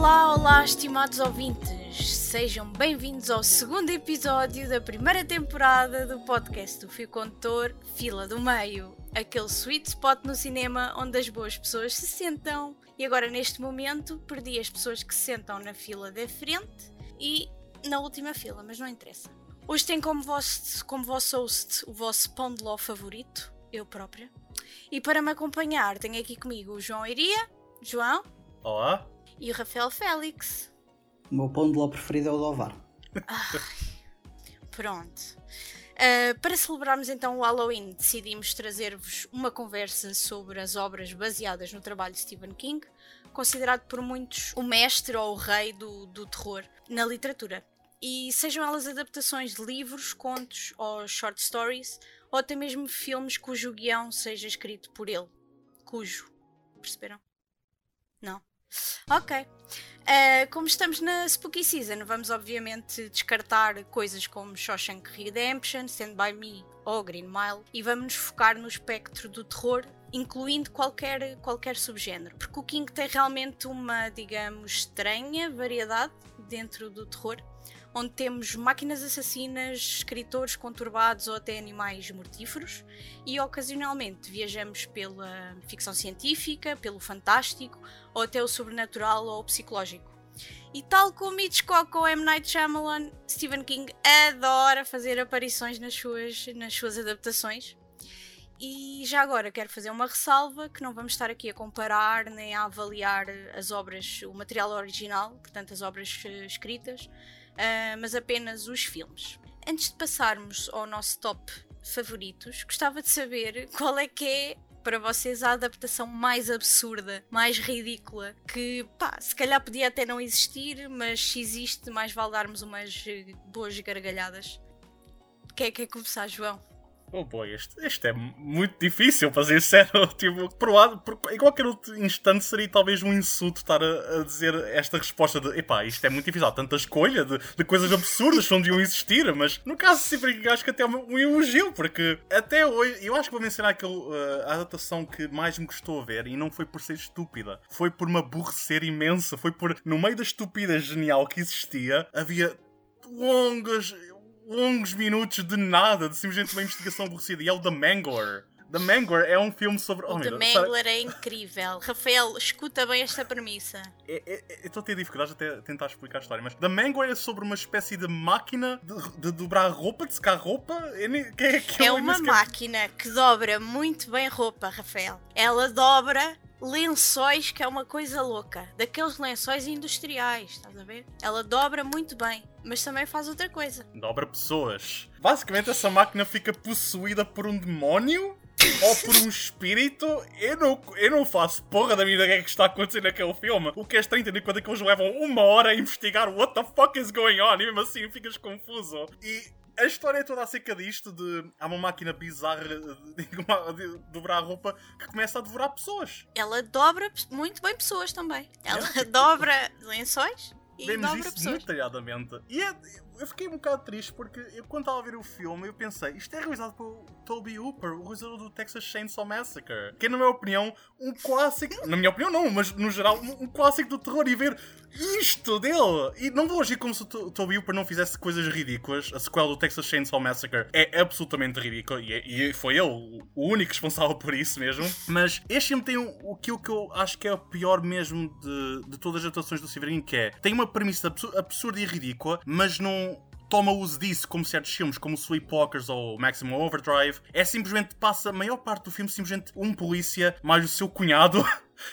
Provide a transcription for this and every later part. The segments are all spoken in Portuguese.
Olá, olá, estimados ouvintes! Sejam bem-vindos ao segundo episódio da primeira temporada do podcast do Fio Condutor Fila do Meio, aquele sweet spot no cinema onde as boas pessoas se sentam. E agora, neste momento, perdi as pessoas que se sentam na fila da frente e na última fila, mas não interessa. Hoje tem como vosso, como vosso host o vosso pão de ló favorito, eu própria. E para me acompanhar, tenho aqui comigo o João Iria. João? Olá. E o Rafael Félix. O meu pão de ló preferido é o de ovar. Pronto. Uh, para celebrarmos então o Halloween, decidimos trazer-vos uma conversa sobre as obras baseadas no trabalho de Stephen King, considerado por muitos o mestre ou o rei do, do terror na literatura. E sejam elas adaptações de livros, contos ou short stories, ou até mesmo filmes cujo guião seja escrito por ele. Cujo. Perceberam? Não? Ok. Uh, como estamos na Spooky Season, vamos obviamente descartar coisas como Shawshank Redemption, Stand By Me ou Green Mile e vamos nos focar no espectro do terror, incluindo qualquer, qualquer subgénero. Porque o King tem realmente uma, digamos, estranha variedade dentro do terror onde temos máquinas assassinas, escritores conturbados ou até animais mortíferos, e ocasionalmente viajamos pela ficção científica, pelo fantástico ou até o sobrenatural ou o psicológico. E tal como Hitchcock ou M. Night Shyamalan, Stephen King adora fazer aparições nas suas, nas suas adaptações. E já agora quero fazer uma ressalva que não vamos estar aqui a comparar nem a avaliar as obras, o material original, portanto as obras eh, escritas, uh, mas apenas os filmes. Antes de passarmos ao nosso top favoritos, gostava de saber qual é que é para vocês a adaptação mais absurda, mais ridícula, que pá, se calhar podia até não existir, mas se existe, mais vale darmos umas boas gargalhadas. Quem é que quer começar, João? Oh boy, este, este é muito difícil para ser sério. Tipo, por em qualquer outro instante seria talvez um insulto estar a, a, dizer esta resposta de epá, isto é muito difícil. Há tanta escolha de, de coisas absurdas que não deviam existir, mas no caso sempre acho que até é um elogio, porque até hoje eu acho que vou mencionar aquele, uh, a adaptação que mais me gostou a ver e não foi por ser estúpida, foi por me aborrecer imensa, foi por no meio da estupidez genial que existia havia longas longos minutos de nada, de simplesmente uma investigação aborrecida. E é o The Mangler. The Mangler é um filme sobre. Oh, o The Mangler é incrível. Rafael, escuta bem esta premissa. É, é, é, estou a ter dificuldades até tentar explicar a história, mas The Mangler é sobre uma espécie de máquina de, de dobrar roupa, de secar roupa. Que, é, que é uma máquina que dobra muito bem roupa, Rafael. Ela dobra lençóis, que é uma coisa louca. Daqueles lençóis industriais, estás a ver? Ela dobra muito bem, mas também faz outra coisa. Dobra pessoas. Basicamente, essa máquina fica possuída por um demónio ou por um espírito, eu não, eu não faço porra da vida o que é que está acontecendo naquele filme. O que é estranho, tendo em conta que eles levam uma hora a investigar what the fuck is going on, e mesmo assim ficas confuso. E a história é toda acerca disto de há uma máquina bizarra de, de, dobrar a roupa que começa a devorar pessoas. Ela dobra muito bem pessoas também. Ela é. dobra lençóis e Vemos dobra isso pessoas. detalhadamente. E é, eu fiquei um bocado triste porque eu, quando estava a ver o filme eu pensei, isto é realizado por Toby Hooper, o realizador do Texas Chainsaw Massacre, que é, na minha opinião, um clássico. Na minha opinião, não, mas no geral, um, um clássico do terror e ver isto dele. E não vou agir como se o Toby Hooper não fizesse coisas ridículas. A sequela do Texas Chainsaw Massacre é absolutamente ridícula e, é, e foi ele o único responsável por isso mesmo. Mas este filme tem o, que eu acho que é o pior mesmo de, de todas as atuações do Severin, que é tem uma premissa absurda e ridícula, mas não toma uso disso, como certos filmes, como Sleepwalkers ou Maximum Overdrive, é simplesmente passa a maior parte do filme simplesmente um polícia mais o seu cunhado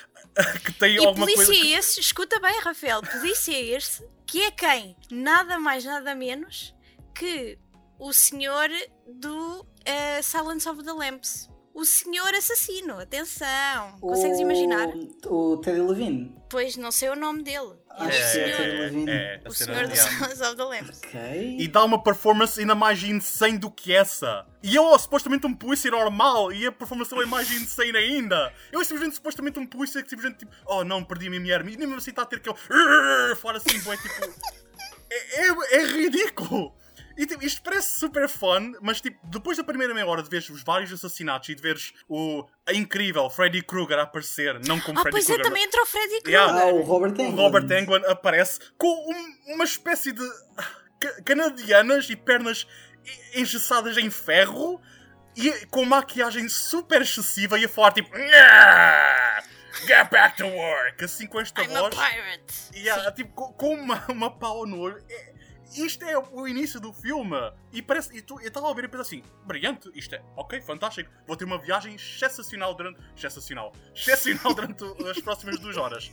que tem e alguma polícia coisa. Que... esse, escuta bem, Rafael, polícia este, que é quem? Nada mais, nada menos que o senhor do uh, Silence of the Lambs o senhor assassino. Atenção! Consegues imaginar? O Teddy Levine. Pois, não sei o nome dele. Acho é, que é, Teddy Levine. É, o senhor do Sons of the Lambs. Ok. E dá uma performance ainda mais insane do que essa. E eu, oh, supostamente um polícia normal, e a performance dele é mais insane ainda. Eu, simplesmente, supostamente um polícia que simplesmente tipo, oh não, perdi a minha mulher. E mesmo assim está a ter aquele. Fora assim, boé, tipo. É, é, é ridículo! E tipo, isto parece super fun, mas tipo, depois da primeira meia hora de veres os vários assassinatos e de veres o a incrível Freddy Krueger a aparecer, não como Ah, Freddy pois é, Krueger. também entra o Freddy Krueger. Yeah. Ah, o Robert O Englund. Robert Englund aparece com um- uma espécie de ca- canadianas e pernas engessadas em ferro e com maquiagem super excessiva e a falar tipo "Nhah! Get back to work! Assim com esta I'm a voz. pirate. E há, tipo, com, com uma, uma pau no olho. É- isto é o início do filme. E parece. E tu, eu estava a ver e pensei assim: brilhante, isto é. Ok, fantástico. Vou ter uma viagem excepcional durante. Excepcional. Excepcional durante as próximas duas horas.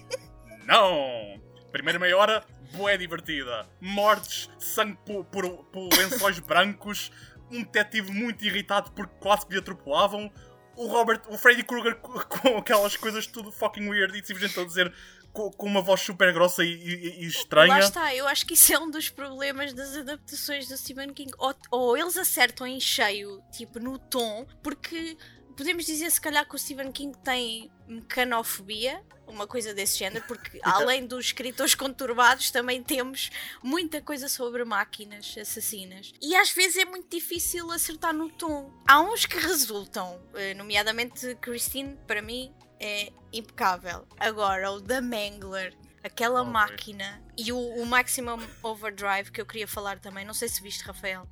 Não! Primeira meia hora, boé divertida. Mortes, sangue por, por, por lençóis brancos. Um detetive muito irritado porque quase que lhe atropelavam. O Robert, o Freddy Krueger co- com aquelas coisas tudo fucking weird e simplesmente a dizer com, com uma voz super grossa e, e- e estranha. Lá está, eu acho que isso é um dos problemas das adaptações do Stephen King. Ou, ou eles acertam em cheio, tipo, no tom, porque podemos dizer se calhar que o Stephen King tem mecanofobia, uma coisa desse género, porque além dos escritores conturbados, também temos muita coisa sobre máquinas assassinas. E às vezes é muito difícil acertar no tom. Há uns que resultam, eh, nomeadamente Christine, para mim, é impecável. Agora, o The Mangler, aquela Ok. máquina e o, o Maximum Overdrive que eu queria falar também, não sei se viste, Rafael.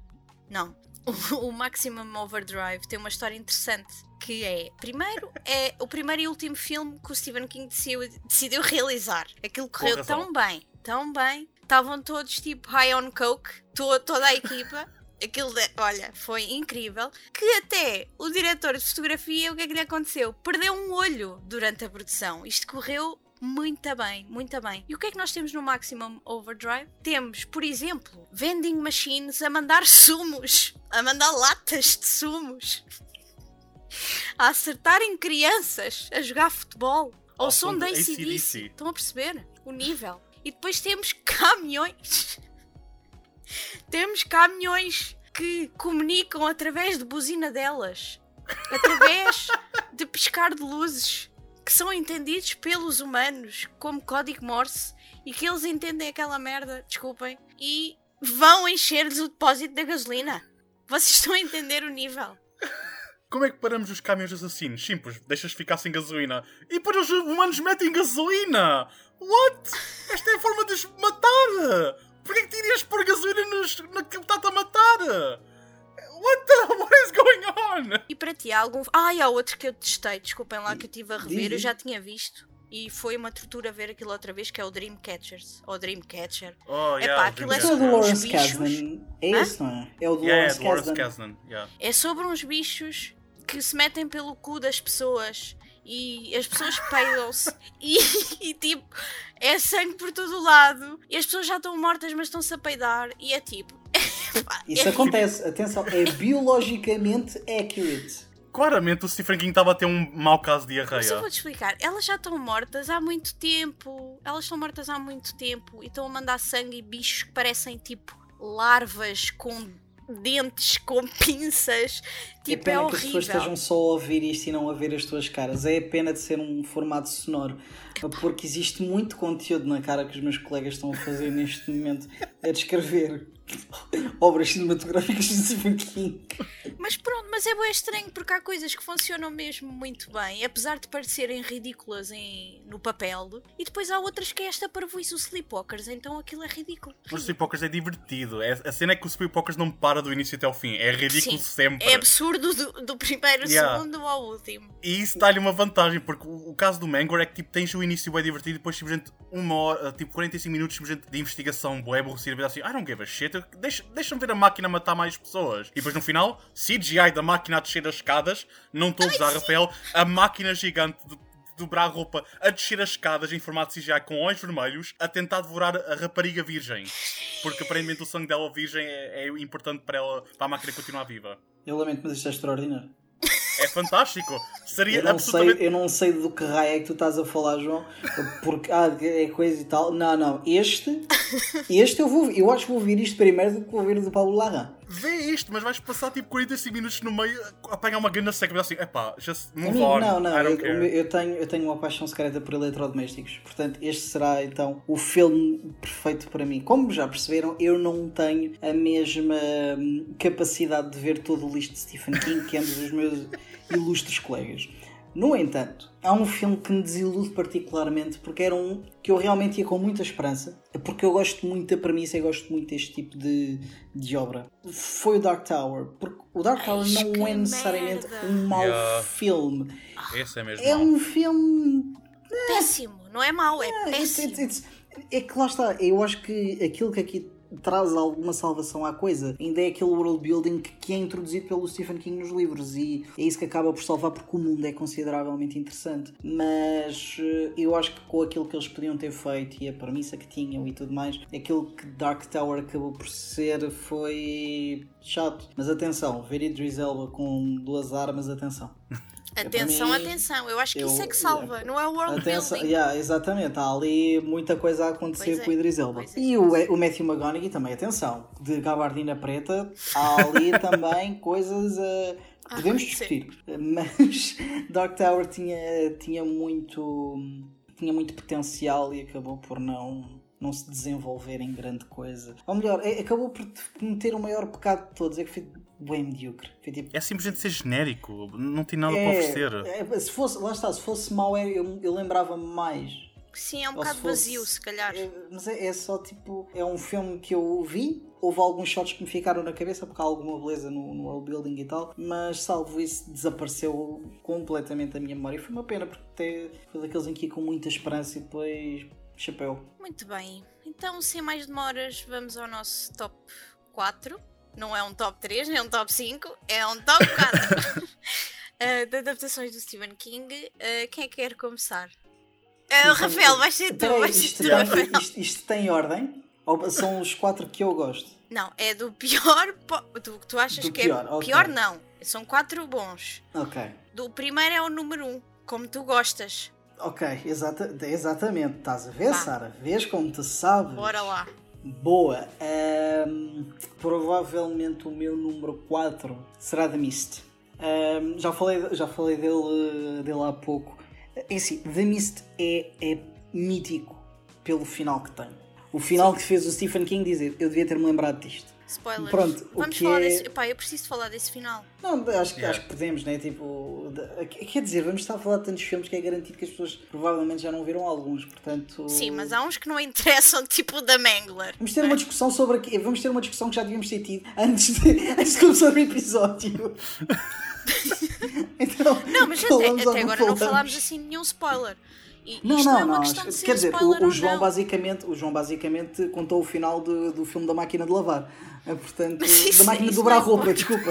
Não. O, o Maximum Overdrive tem uma história interessante que é, primeiro, é o primeiro e último filme que o Stephen King decidiu, decidiu realizar. Aquilo correu tão bem, tão bem. Estavam todos tipo high on coke, to- toda a equipa. Aquilo, de- olha, foi incrível. Que até o diretor de fotografia, o que é que lhe aconteceu? Perdeu um olho durante a produção. Isto correu muito bem, muito bem. E o que é que nós temos no Maximum Overdrive? Temos, por exemplo, vending machines a mandar sumos, a mandar latas de sumos, a acertarem crianças a jogar futebol ao, som da ACDC. Estão a perceber o nível? E depois temos caminhões. Temos caminhões que comunicam através de buzina delas, através de piscar de luzes que são entendidos pelos humanos como código Morse e que eles entendem aquela merda, desculpem, e vão encher-lhes o depósito da gasolina. Vocês estão a entender o nível? Como é que paramos os caminhões assassinos? Simples, deixas ficar sem gasolina. E depois os humanos metem gasolina! What? Esta é a forma de os matar! Porquê que irias pôr gasolina nos, naquilo que está-te a matar? What the... What is going on? E para ti, há algum. Ah, e há outro que eu testei, desculpem lá que eu estive a rever, eu já tinha visto. E foi uma tortura ver aquilo outra vez, que é o Dreamcatchers. Ou Dreamcatcher. Oh, Epá, yeah, aquilo é Isso é o do Uns Lawrence bichos. Kasdan. É esse, não é? É o do Yeah, Lawrence do Lawrence Kasdan. Kasdan. Yeah. É sobre uns bichos que se metem pelo cu das pessoas e as pessoas peidam-se e, e, tipo é sangue por todo o lado e as pessoas já estão mortas mas estão-se a peidar e é tipo pá, Isso é- acontece, atenção, é biologicamente accurate. Claramente o Stephen King estava a ter um mau caso de Mas eu diarreia. vou-te explicar, elas já estão mortas há muito tempo. Elas estão mortas há muito tempo e estão a mandar sangue e bichos que parecem tipo larvas com dentes, com pinças. É Tipo, é, pena que as pessoas horrível. estejam só a ouvir isto e não a ver as tuas caras. É a pena de ser um formato sonoro. Porque existe muito conteúdo na cara que os meus colegas estão a fazer neste momento a descrever obras cinematográficas de Stephen King. Mas pronto, mas é bem estranho porque há coisas que funcionam mesmo muito bem, apesar de parecerem ridículas em, no papel, e depois há outras que é esta parvoíce, o Sleepwalkers, então aquilo é ridículo. Mas o Sleepwalkers é divertido. É, a cena é que o Sleepwalkers não para do início até ao fim. É ridículo Sim, sempre. É absurdo do, do primeiro Yeah. segundo ao último. E isso dá-lhe uma vantagem, porque o, o caso do Mangor é que tipo, tens o início bem divertido e depois simplesmente uma hora, tipo 45 minutos simplesmente de investigação bué aborrecida, e assim, I don't give a shit, eu- deixa- deixa-me ver a máquina matar mais pessoas. E depois no final, CGI da máquina a descer as escadas, não estou a gozar, Rafael, a máquina gigante de, de dobrar a roupa a descer as escadas em formato CGI com olhos vermelhos a tentar devorar a rapariga virgem. Porque aparentemente o sangue dela virgem é, é importante para ela, para a máquina continuar viva. Eu lamento, mas isto é extraordinário. É fantástico. Seria Eu não, absolutamente. sei, eu não sei do que raio é que tu estás a falar, João, porque ah, é coisa e tal. Não, não. Este Este eu vou, eu acho que vou ouvir isto primeiro do que vou ouvir do Paulo Larra. Vê isto, mas vais passar tipo 45 minutos no meio a apanhar uma grande seca e assim, epá, just move Amigo, on. não, não, I eu, eu tenho, eu tenho uma paixão secreta por eletrodomésticos. Portanto, este será então o filme perfeito para mim. Como já perceberam, eu não tenho a mesma hum, capacidade de ver todo o lixo de Stephen King que ambos os meus ilustres colegas. No entanto, há um filme que me desilude particularmente porque era um que eu realmente ia com muita esperança, porque eu gosto muito da premissa e gosto muito deste tipo de, de obra. Foi o Dark Tower, porque o Dark Tower Ai, não é necessariamente merda. um mau Yeah. filme. Esse é mesmo. É mau. um filme. Péssimo, não é mau, é It's- péssimo. it's- it's- É que lá está, eu acho que aquilo que aqui traz alguma salvação à coisa. Ainda é aquele world building que, é introduzido pelo Stephen King nos livros e é isso que acaba por salvar porque o mundo é consideravelmente interessante. Mas eh, eu acho que com aquilo que eles podiam ter feito e a premissa que tinham e tudo mais aquilo que Dark Tower acabou por ser foi chato. Mas atenção, ver Idris Elba com duas armas, atenção Atenção, para mim, atenção, eu acho que eu- isso é que salva, não é o world Atenção, building. yeah, exatamente, há ali muita coisa a acontecer é, com o Idris Elba. é. E o, o Matthew McConaughey também, atenção, de gabardina preta, há ali também coisas a. Ah, Podemos sim. discutir, mas Dark Tower tinha, tinha muito tinha muito potencial e acabou por não não se desenvolver em grande coisa. Ou melhor, é- acabou por cometer o maior pecado de todos, é que foi bem medíocre. Foi tipo, É simplesmente ser genérico, não tem nada para oferecer. é, se fosse, lá está, se fosse mau é, eu, eu lembrava-me mais. Sim, é um Ou se bocado fosse- vazio, se calhar. É, mas é, é só tipo. É um filme que eu vi. Houve alguns shots que me ficaram na cabeça porque há alguma beleza no, no world building e tal, mas salvo isso, desapareceu completamente da minha memória. E foi uma pena porque até foi daqueles em que ia com muita esperança e depois. chapéu. Muito bem, então sem mais demoras, vamos ao nosso top 4. Não é um top 3, nem um top 5, é um top 4 uh, de adaptações do Stephen King. Uh, quem é que quer começar? Uh, Rafael, vais ser tu, Peraí, vais ser isto, tu, tem, Rafael. isto, isto tem ordem? Ou são os quatro que eu gosto? Não, é do pior. Do que tu achas Do que pior, é. ok. Pior não, são quatro bons. Ok. Do primeiro é o número 1, um, como tu gostas. Ok, exata, exatamente. Estás a ver. Sara? Vês como tu sabes? Bora lá. Boa. Provavelmente o meu número 4 será The Mist. Já falei, já falei dele, dele há pouco. É assim, The Mist é, é mítico pelo final que tem. O final que fez o Stephen King dizer eu devia ter-me lembrado disto. Spoilers. Pronto, Vamos falar é- desse. Pá, eu preciso falar desse final. Não, acho, que Yeah. acho que podemos, né? Tipo, de- quer dizer, vamos estar a falar de tantos filmes que é garantido que as pessoas provavelmente já não viram alguns, portanto. Sim, mas há uns que não interessam, tipo o da Mangler. Vamos ter uma discussão sobre aqui. Vamos ter uma discussão que já devíamos ter tido antes de, antes de começar o episódio. então, Não, mas até, até agora não falámos assim de nenhum spoiler. E Não, não, não é uma não. Quer dizer, o, o João basicamente, o João basicamente contou o final do, do filme da máquina de lavar. Eh, Portanto, isso- da máquina de isso dobrar é roupa, desculpa.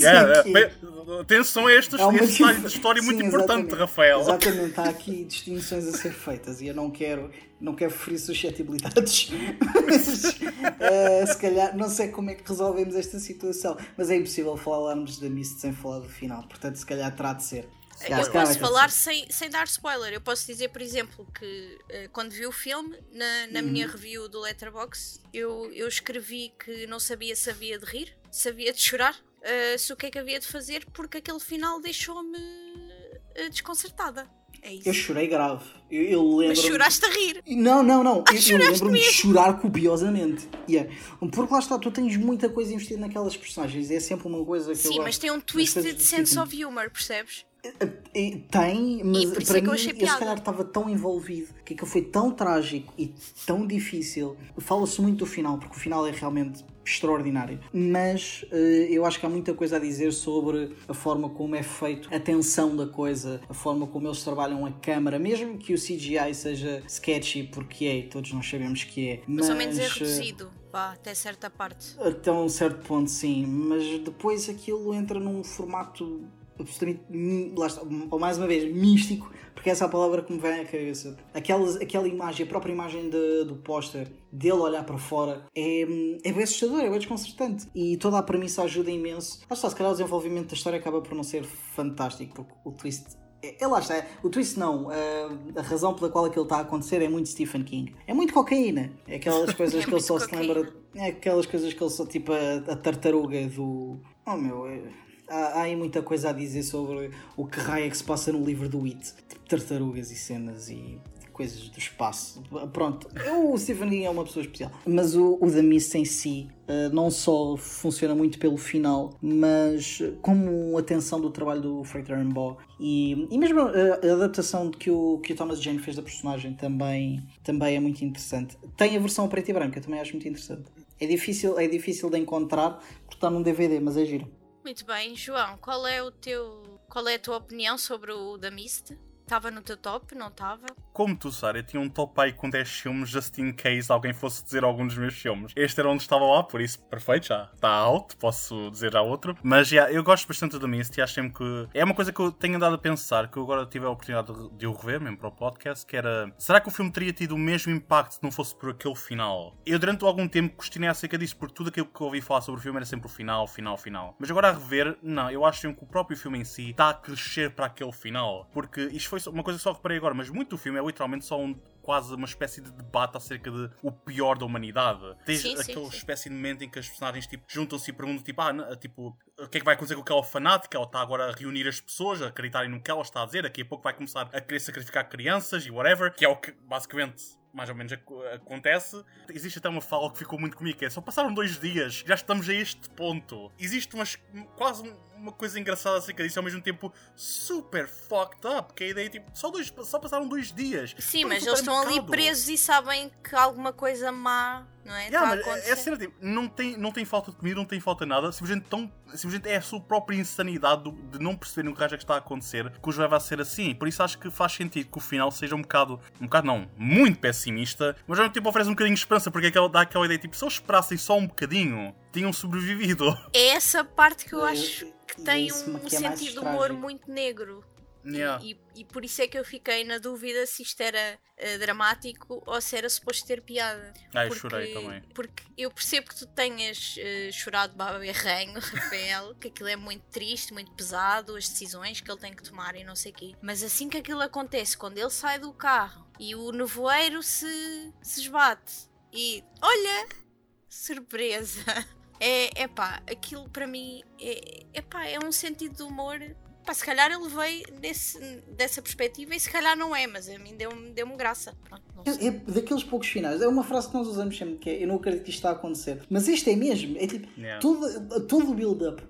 Yeah, é, Atenção a este, uma este detalhe de história muito Sim, importante, exatamente. Rafael. Exatamente, há aqui distinções a ser feitas e eu não quero, não quero ferir suscetibilidades. Mas, eh, se calhar, não sei como é que resolvemos esta situação, mas é impossível falarmos da Mist sem falar do final, portanto, se calhar terá de ser. Eu calhar posso falar sem, sem dar spoiler. Eu posso dizer, por exemplo, que eh, quando vi o filme, na, na Uhum. minha review do Letterboxd, eu, eu escrevi que não sabia se havia de rir, se havia de chorar, eh, se o que é que havia de fazer, porque aquele final deixou-me eh, desconcertada. É isso. Eu chorei grave. Eu, eu lembro. Mas choraste a rir. Não, não, não. eu, eu choraste lembro-me de chorar copiosamente. Yeah. Porque lá está, tu tens muita coisa investida naquelas personagens. É sempre uma coisa que eu Sim, mas tem um twisted sense of humor, percebes? Tem, mas para é eu mim achei eu se calhar estava tão envolvido que aquilo foi tão trágico e tão difícil. Fala-se muito do final, porque o final é realmente extraordinário. Mas eh, eu acho que há muita coisa a dizer sobre a forma como é feito a tensão da coisa, a forma como eles trabalham a câmara, mesmo que o CGI seja sketchy, porque é, e todos nós sabemos que é. Mais ou menos é eh, reduzido, vá, até certa parte. até um certo ponto, sim, mas depois aquilo entra num formato absolutamente, lá está, ou mais uma vez, místico, porque essa é a palavra que me vem à cabeça. Aquela, aquela imagem, a própria imagem de- do póster, dele olhar para fora, é, é bem assustador, é bem desconcertante. E toda a premissa ajuda imenso. Lá está, se calhar o desenvolvimento da história acaba por não ser fantástico, porque o twist É, é lá está. O twist não. A, razão pela qual aquilo está a acontecer é muito Stephen King. É muito cocaína. É aquelas coisas É que ele só muito se lembra. É aquelas coisas que ele só tipo a, a tartaruga do. Oh meu. Há, há aí muita coisa a dizer sobre o que raio é que se passa no livro do It. Tipo tartarugas e cenas e coisas do espaço. Pronto, o Stephen King é uma pessoa especial. Mas o, o The Mist em si eh, não só funciona muito pelo final, mas como atenção do trabalho do Frank Darabont e, e mesmo eh, a adaptação que o, que o Thomas Jane fez da personagem também, também é muito interessante. Tem a versão preto e branca, também acho muito interessante. É difícil, é difícil de encontrar porque está num DVD, mas é giro. Muito bem, João, qual é o teu. Qual é a tua opinião sobre o Mist? Estava no teu top, não estava? Como tu, Sara, eu tinha um top aí com 10 filmes, just in case alguém fosse dizer algum dos meus filmes. Este era onde estava lá, por isso, perfeito, já está alto, posso dizer já outro. Mas, já, eu gosto bastante do Mist e acho que... É uma coisa que eu tenho andado a pensar, que eu agora tive a oportunidade de, o rever, mesmo para o podcast, que era... Será que o filme teria tido o mesmo impacto se não fosse por aquele final? Eu, durante algum tempo, questionei acerca disso, porque tudo aquilo que eu ouvi falar sobre o filme era sempre o final, final, final. Mas agora a rever, não, eu acho que o próprio filme em si está a crescer para aquele final. Porque isto foi uma coisa que só reparei agora, mas muito do filme é literalmente só um quase uma espécie de debate acerca de o pior da humanidade. Desde Sim, sim, aquela sim. espécie de momento em que as personagens tipo, juntam-se e perguntam tipo, ah, n- tipo, o que é que vai acontecer com aquela fanática? Ela está agora a reunir as pessoas, a acreditarem no que ela está a dizer, daqui a pouco vai começar a querer sacrificar crianças e whatever, que é o que basicamente mais ou menos ac- acontece. Existe até uma fala que ficou muito comigo, que é só passaram dois dias, já estamos a este ponto. Existe umas, quase um- uma coisa engraçada acerca disso, ao mesmo tempo super fucked up, que a ideia é tipo, só, dois, só passaram dois dias. Sim, mas eles estão ali presos e sabem que alguma coisa má, não é? Yeah, acontecer. é, sério, tipo, não tem, não tem falta de comida, não tem falta de nada. Simplesmente, tão, simplesmente é a sua própria insanidade de não perceberem o que é que está a acontecer que os leva a ser assim. Por isso acho que faz sentido que o final seja um bocado, um bocado não, muito pessimista, mas ao mesmo tempo oferece um bocadinho de esperança, porque é aquela, dá aquela ideia, tipo, se eles esperassem só um bocadinho, tinham sobrevivido. É essa parte que eu acho que tem um é sentido de humor muito negro. Yeah. E, e por isso é que eu fiquei na dúvida se isto era eh, dramático ou se era suposto ter piada. Ah, eu chorei também. Porque eu percebo que tu tenhas eh, chorado baba berrenho, Rafael, que aquilo é muito triste, muito pesado, as decisões que ele tem que tomar e não sei o quê. Mas assim que aquilo acontece, quando ele sai do carro e o nevoeiro se, se esbate e olha, surpresa. É, é pá, aquilo para mim é, é pá, é um sentido de humor. Pá, se calhar ele veio desse, dessa perspectiva e se calhar não é, mas a mim deu-me deu graça. Pronto, não sei. É, é daqueles poucos finais. É uma frase que nós usamos sempre que é eu não acredito que isto está a acontecer. Mas este é mesmo. É tipo, Yeah. todo, todo o build-up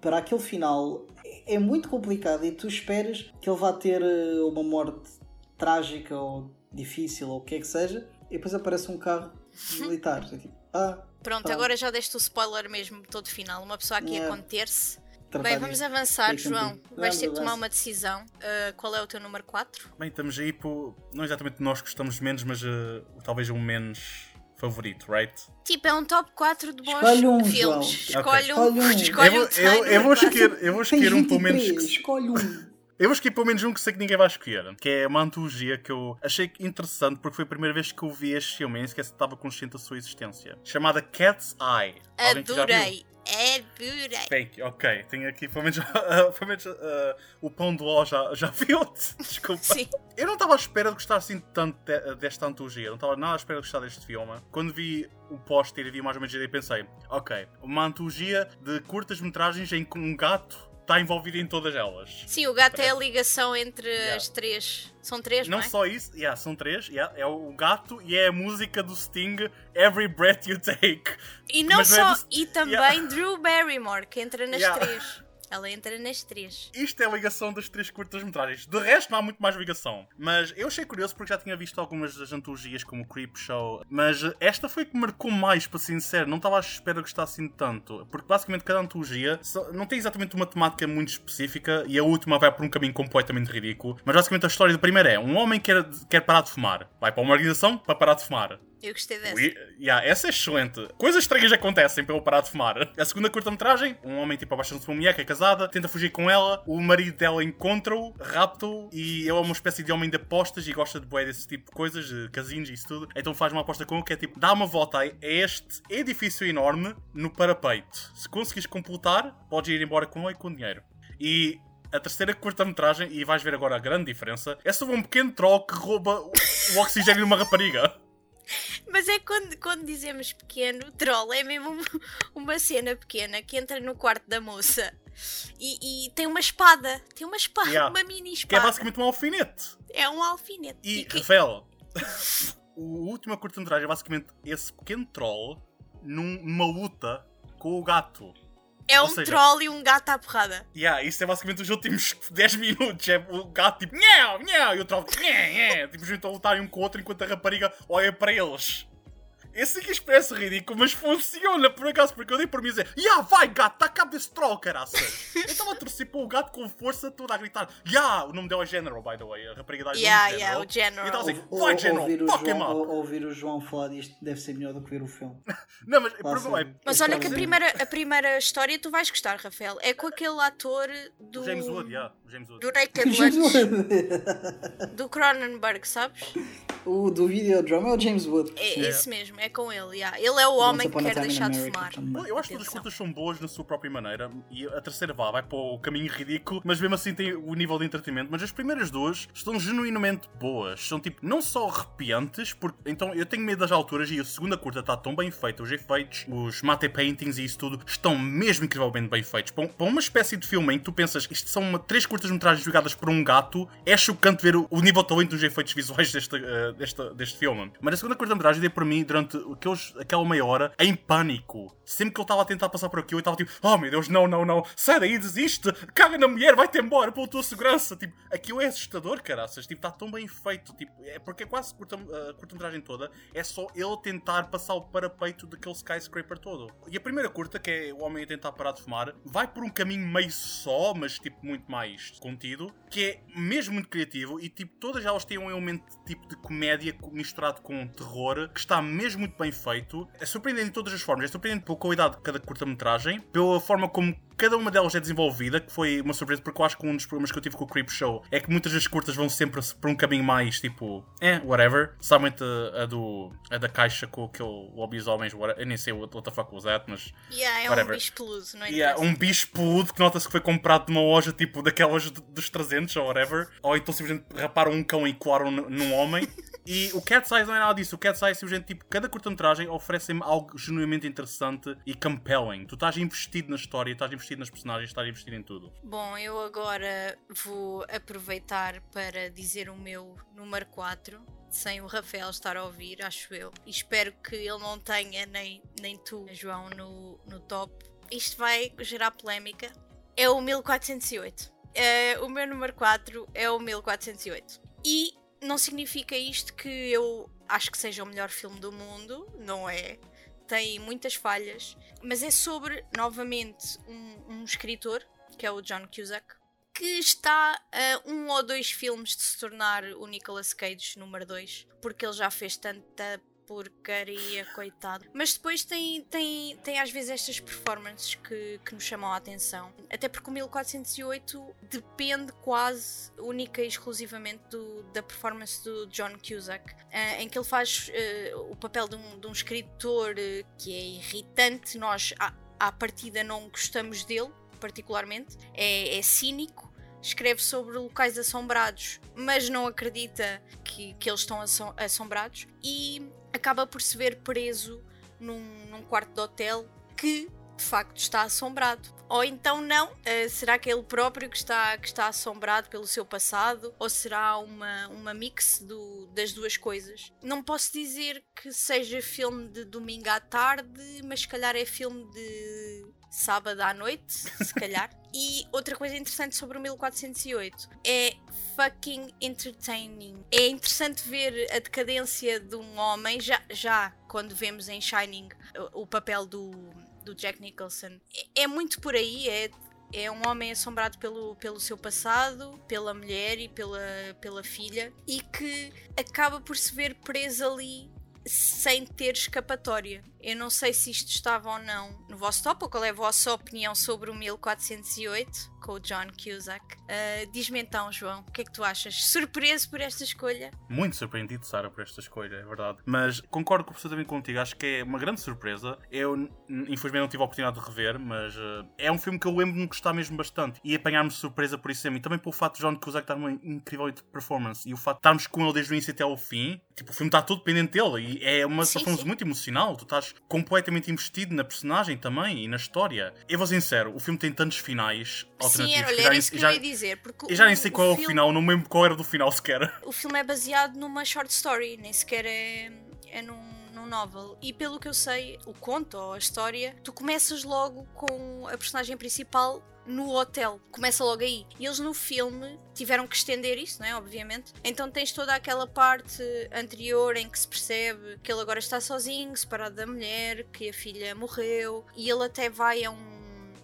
para aquele final é é muito complicado e tu esperas que ele vá ter eh, uma morte trágica ou difícil ou o que é que seja e depois aparece um carro militar. É tipo, ah, Pronto, Tá. agora já deste o spoiler mesmo todo final. Uma pessoa aqui a Yeah. conter-se. Tratar Bem, vamos disto. avançar, João. Vais Vamos, ter que tomar uma decisão. Uh, qual é o teu número 4? Bem, estamos aí por. Não exatamente nós gostamos menos, mas eh, talvez o menos favorito, right? Tipo, é um top 4 de bons Escolhe um, filmes. João. Escolhe um. Escolhe um. Escolhe eu, um vou, eu, eu vou escolher, eu vou escolher um pelo menos. 23, que- escolhe um. Eu vou escolher pelo menos um que sei que ninguém vai escolher, que é uma antologia que eu achei interessante porque foi a primeira vez que eu vi este filme e nem sequer estava consciente da sua existência. Chamada Cat's Eye. Alguém? Adorei. Adorei. Thank you. Ok, tenho aqui pelo menos, uh, pelo menos uh, o pão do ó já, já viu-te. Desculpa. Sim. Eu não estava à espera de gostar assim tanto de- desta antologia, não estava nada à espera de gostar deste filme. Quando vi o póster e vi mais ou menos ideia, pensei: ok, uma antologia de curtas-metragens em que um gato está envolvido em todas elas. Sim, o gato é a ligação entre Yeah. as três. São três, não, Não é? só isso, yeah, são três, yeah, é o gato e é a música do Sting Every Breath You Take. E não Mas é só, do- e também. Drew Barrymore, que entra nas três. Ela entra nas três. Isto é a ligação das três curtas-metragens. De resto, não há muito mais ligação. Mas eu achei curioso porque já tinha visto algumas das antologias, como Creep Show. Mas esta foi que marcou mais, para ser sincero. Não estava à espera que gostasse assim tanto. Porque basicamente cada antologia não tem exatamente uma temática muito específica e a última vai por um caminho completamente ridículo. Mas basicamente a história do primeiro é: um homem quer, quer parar de fumar. Vai para uma organização para parar de fumar. Eu gostei dessa. Ui, yeah, essa é excelente. Coisas estranhas acontecem para eu parar de fumar. A segunda curta-metragem, um homem tipo abaixando-se de uma mulher que é casada, tenta fugir com ela, o marido dela encontra-o, rapta-o e ele é uma espécie de homem de apostas e gosta de bué desse tipo de coisas, de casinos e isso tudo. Então faz uma aposta com ele que é tipo, dá uma volta a este edifício enorme no parapeito. Se conseguires completar, podes ir embora com ele e com dinheiro. E A terceira curta-metragem, e vais ver agora a grande diferença, é sobre um pequeno troll que rouba o, o oxigênio de uma rapariga. Mas é quando, quando dizemos pequeno, troll é mesmo uma cena pequena que entra no quarto da moça e, e tem uma espada. Tem uma espada, Yeah. uma mini Que é espada. basicamente um alfinete. É um alfinete. E, que- Rafael, o último curta-metragem é basicamente esse pequeno troll num- numa luta com o gato. é ou um seja- troll e um gato à porrada. Yeah, isso é basicamente os últimos 10 minutos. É o gato tipo, nhau, nhau, e o troll, nha, nha, tipo, junto a lutarem um com o outro enquanto a rapariga olha para eles. Esse aqui parece ridículo, mas funciona por acaso, porque eu dei por mim a dizer, yeah, vai gato, tá cabo desse troll, caraças. eu estava a torcer para o gato com força toda a gritar, yeah, o nome dele é General, by the way, a rapariga o Yeah, nome yeah, o E estava General. assim, Ou- vai ou- General, ouvir, o fuck him João, up. ou- ouvir o João falar disto deve ser melhor do que ver o filme. Não, mas problema é, Mas olha que a primeira, a primeira história tu vais gostar, Rafael. É com aquele ator do. James Wood, yeah, James Wood. Do Naked Lunch, do Cronenberg, sabes? o do videodrama é o James Wood. É Yeah. esse mesmo, é com ele. yeah. Ele é o homem que quer deixar de fumar. também. Eu acho que todas as curtas são boas na sua própria maneira e a terceira vá, vai para o caminho ridículo, mas mesmo assim tem o nível de entretenimento. Mas as primeiras duas estão genuinamente boas. São tipo, não só arrepiantes, porque então eu tenho medo das alturas e a segunda curta está tão bem feita, os efeitos, os mate paintings e isso tudo estão mesmo incrivelmente bem feitos. Para um- para uma espécie de filme em que tu pensas isto são uma, três curtas-metragens jogadas por um gato, é chocante ver o, o nível de talento dos efeitos visuais deste, eh, deste, deste filme. Mas a segunda curta-metragem dei por mim durante aqueles, aquela meia hora em pânico. Sempre que eu estava a tentar passar por aquilo, eu estava tipo, oh meu Deus, não, não, não, sai daí, desiste, caga na mulher, vai-te embora pela tua segurança. Tipo, aquilo é assustador, caraças. Tipo, está tão bem feito. Tipo, é porque é quase curta, a curta-metragem toda é só ele tentar passar o parapeito daquele skyscraper todo. E a primeira curta, que é o homem a tentar parar de fumar, vai por um caminho meio só, mas tipo muito mais contido, que é mesmo muito criativo e tipo todas elas têm um elemento tipo de comédia co- misturado com terror que está mesmo muito bem feito. É surpreendente de todas as formas. É surpreendente pela qualidade de cada curta-metragem, pela forma como cada uma delas é desenvolvida, que foi uma surpresa, porque eu acho que um dos problemas que eu tive com o Creep Show é que muitas das curtas vão sempre por um caminho mais tipo, eh, whatever. Somente a, a do, a da caixa com aquele lobisomens, whatever. eu nem sei what, what the fuck was that, mas Yeah, é Whatever. um bicho peludo, não é? há um bicho peludo que nota-se que foi comprado de uma loja tipo daquelas dos 300 ou whatever. Ou então simplesmente raparam um cão e coaram num homem. E o Cat's Eyes não é nada disso. O Cat's Eyes simplesmente tipo, cada curta-metragem oferece-me algo genuinamente interessante e compelling. Tu estás investido na história, estás investido nas personagens, estás investido em tudo. Bom, eu agora vou aproveitar para dizer o meu número 4, sem o Rafael estar a ouvir, acho eu. E espero que ele não tenha, nem, nem tu, João, no, no top. Isto vai gerar polémica. É o 1408. É, o meu número 4 é o 1408. E não significa isto que eu acho que seja o melhor filme do mundo, não é? Tem muitas falhas, mas é sobre, novamente, um, um escritor, que é o John Cusack, que está a um ou dois filmes de se tornar o Nicolas Cage número 2, porque ele já fez tanta porcaria, coitado. Mas depois tem, tem, tem às vezes estas performances que, que nos chamam a atenção. Até porque o 1408 depende quase única e exclusivamente do- da performance do John Cusack, eh, em que ele faz eh, o papel de um, de um escritor eh, que é irritante. Nós, à, à partida, não gostamos dele, particularmente. É, é cínico. Escreve sobre locais assombrados, mas não acredita que, que eles estão assom- assombrados. E acaba por se ver preso num, num quarto de hotel que de facto está assombrado. Ou então não, eh, será que é ele próprio que está, que está assombrado pelo seu passado? Ou será uma, uma mix do- das duas coisas? Não posso dizer que seja filme de domingo à tarde, mas se calhar é filme de sábado à noite, se calhar. E outra coisa interessante sobre o 1408 é fucking entertaining. É interessante ver a decadência de um homem, já, já quando vemos em Shining o, o papel do, do Jack Nicholson. É, é muito por aí, é, é um homem assombrado pelo, pelo seu passado, pela mulher e pela, pela filha, e que acaba por se ver preso ali sem ter escapatória. Eu não sei se isto estava ou não no vosso top, ou qual é a vossa opinião sobre o 1408 com o John Cusack. Uh, Diz-me então, João, o que é que tu achas? Surpreso por esta escolha? Muito surpreendido, Sara, por esta escolha, é verdade. Mas concordo absolutamente contigo, acho que é uma grande surpresa. Eu, infelizmente, não tive a oportunidade de rever, mas uh, é um filme que eu lembro-me de gostar mesmo bastante e apanhar-me surpresa por isso mesmo. E também pelo facto de John Cusack estar numa incrível performance e o facto de estarmos com ele desde o início até ao fim. Tipo, o filme está todo dependente dele e é uma performance muito emocional. Tu estás completamente investido na personagem também e na história. Eu vou sincero, o filme tem tantos finais alternativos. Sim, olha, era isso que já, eu ia dizer. Porque eu já nem sei qual é o final, não me lembro qual era do final sequer. O filme é baseado numa short story, nem sequer é, é num, num novel. E pelo que eu sei, o conto ou a história, tu começas logo com a personagem principal no hotel. Começa logo aí. E eles no filme tiveram que estender isso, né? Obviamente. Então tens toda aquela parte anterior em que se percebe que ele agora está sozinho, separado da mulher, que a filha morreu. E ele até vai a um.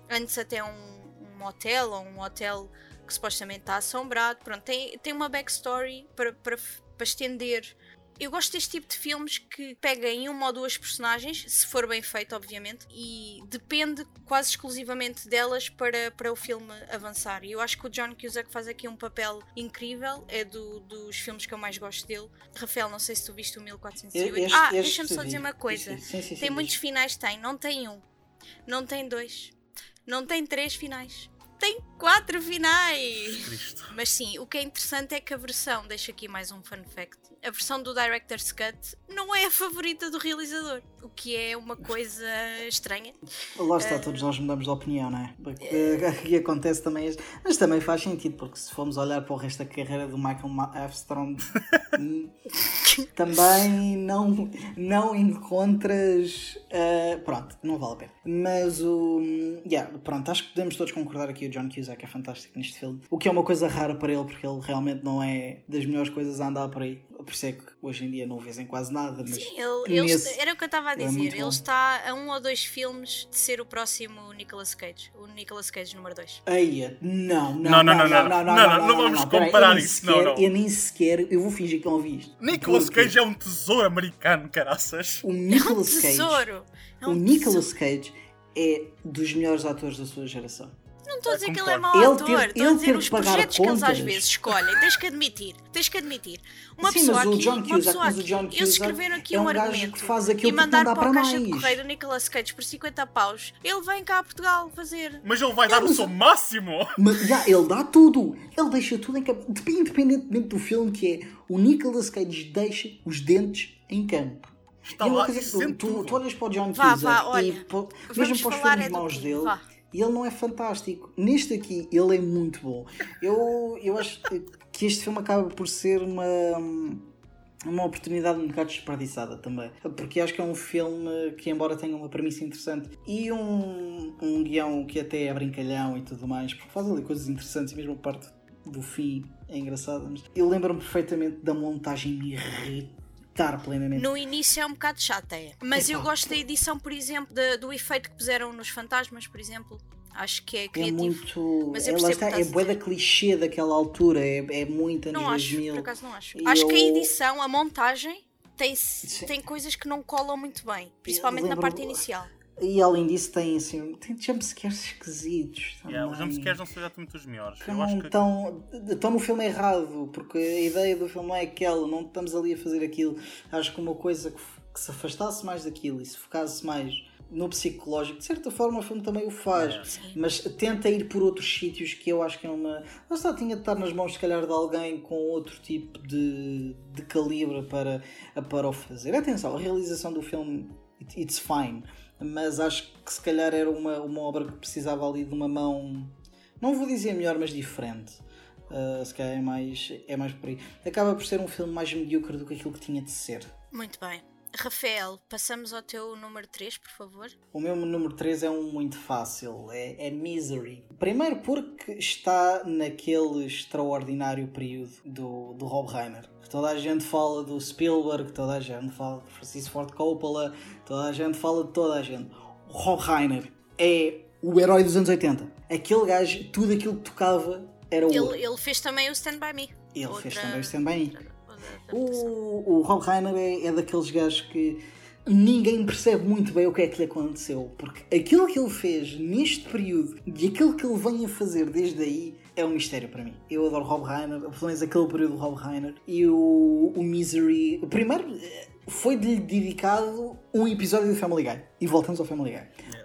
Antes até um, um motel ou um hotel que supostamente está assombrado. Pronto, tem, tem uma backstory para, para, para estender eu gosto deste tipo de filmes que pega em uma ou duas personagens, se for bem feito, obviamente, e depende quase exclusivamente delas para, para o filme avançar. E eu acho que o John Cusack faz aqui um papel incrível, é do, dos filmes que eu mais gosto dele. Rafael, não sei se tu viste o 1408. Este, ah, deixa-me só dizer uma coisa: sim, sim, sim, tem muitos finais, tem, não tem um, não tem dois, não tem três finais tem quatro finais. Cristo. Mas sim, o que é interessante é que a versão, deixa aqui mais um fun fact, a versão do Director's Cut não é a favorita do realizador, o que é uma coisa estranha. Lá está, uh, todos nós mudamos de opinião, não é? Uh, que acontece também, mas também faz sentido, porque se formos olhar para o resto da carreira do Michael Armstrong, também não, não encontras. Uh, pronto, não vale a pena. Mas o. Yeah, pronto, acho que podemos todos concordar aqui. O John Cusack é fantástico neste filme. O que é uma coisa rara para ele, porque ele realmente não é das melhores coisas a andar por aí. Por isso é que hoje em dia não o vês em quase nada. Mas Sim, ele, nesse, ele, era o que eu estava a é dizer. É ele está a um ou dois filmes de ser o próximo Nicolas Cage. O Nicolas Cage número 2. Eia, não, não, não, não, não, não, não, não, vamos comparar isso. Não, não. Eu nem sequer, eu vou fingir que não ouvi isto. Nicolas Cage é um tesouro americano, caraças. O Nicolas Cage. tesouro. o Nicolas Cage é dos melhores atores da sua geração. Não estou a dizer que ele é mau ele ator, ter, estou a dizer os projetos contas. que eles às vezes escolhem. Tens que admitir, tens que admitir. Uma Sim, pessoa mas aqui, o John uma pessoa aqui, John eles escreveram aqui é um, um argumento que faz e mandaram para, para a caixa mais. de correio do Nicolas Cage por 50 paus. Ele vem cá a Portugal fazer. Mas ele vai dar o seu máximo. Mas, já, ele dá tudo. Ele deixa tudo em campo. Independentemente do filme que é, o Nicolas Cage deixa os dentes em campo. Está lá, tu, tu, tu, olhas para o John Cusack vá, olha, e mesmo para os filmes é maus dele, vá. Ele não é fantástico. Neste aqui, ele é muito bom. Eu, eu acho que este filme acaba por ser uma uma oportunidade um bocado desperdiçada também. Porque acho que é um filme que, embora tenha uma premissa interessante e um, um guião que até é brincalhão e tudo mais, porque faz ali coisas interessantes e mesmo a parte do fim é engraçada. Mas eu lembro-me perfeitamente da montagem me plenamente. No início é um bocado chata, é. Mas eu gosto da edição, por exemplo, de, do efeito que puseram nos fantasmas, por exemplo. Acho que é, é criativo. É muito. Mas eu está, é bué da clichê daquela altura, é, é muito anos não 2000. Acho, por acaso não acho. E acho eu... que a edição, a montagem, tem, tem coisas que não colam muito bem, principalmente na parte inicial. E além disso tem assim, tem jumpscares esquisitos também. Yeah, os jumpscares não são exatamente os melhores. Eu acho que... estão, estão no filme errado, porque a ideia do filme não é aquela, não estamos ali a fazer aquilo. Acho que uma coisa que, que se afastasse mais daquilo e se focasse mais no psicológico, de certa forma o filme também o faz, é. mas tenta ir por outros sítios que eu acho que é uma. Lá está, tinha de estar nas mãos, se calhar, de alguém com outro tipo de, de calibre para, para o fazer. Atenção, a realização do filme, it's fine mas acho que se calhar era uma, uma obra que precisava ali de uma mão, não vou dizer melhor, mas diferente. Uh, se calhar é mais, é mais por aí. Acaba por ser um filme mais medíocre do que aquilo que tinha de ser. Muito bem. Rafael, passamos ao teu número 3, por favor. O meu número 3 é um muito fácil, é, é Misery. Primeiro porque está naquele extraordinário período do, do Rob Reiner. Toda a gente fala do Spielberg, toda a gente fala de Francis Ford Coppola, toda a gente fala de toda a gente. O Rob Reiner é o herói dos anos 80. Aquele gajo, tudo aquilo que tocava era o. Ele, ele fez também o Stand By Me. Ele Outra... fez também o Stand By Me. O, o Rob Reiner é, é daqueles gajos que ninguém percebe muito bem o que é que lhe aconteceu. Porque aquilo que ele fez neste período e aquilo que ele vem a fazer desde aí é um mistério para mim. Eu adoro Rob Reiner, pelo menos aquele período do Rob Reiner. E o, o Misery. Primeiro, foi-lhe dedicado um episódio do Family Guy. E voltamos ao Family Guy.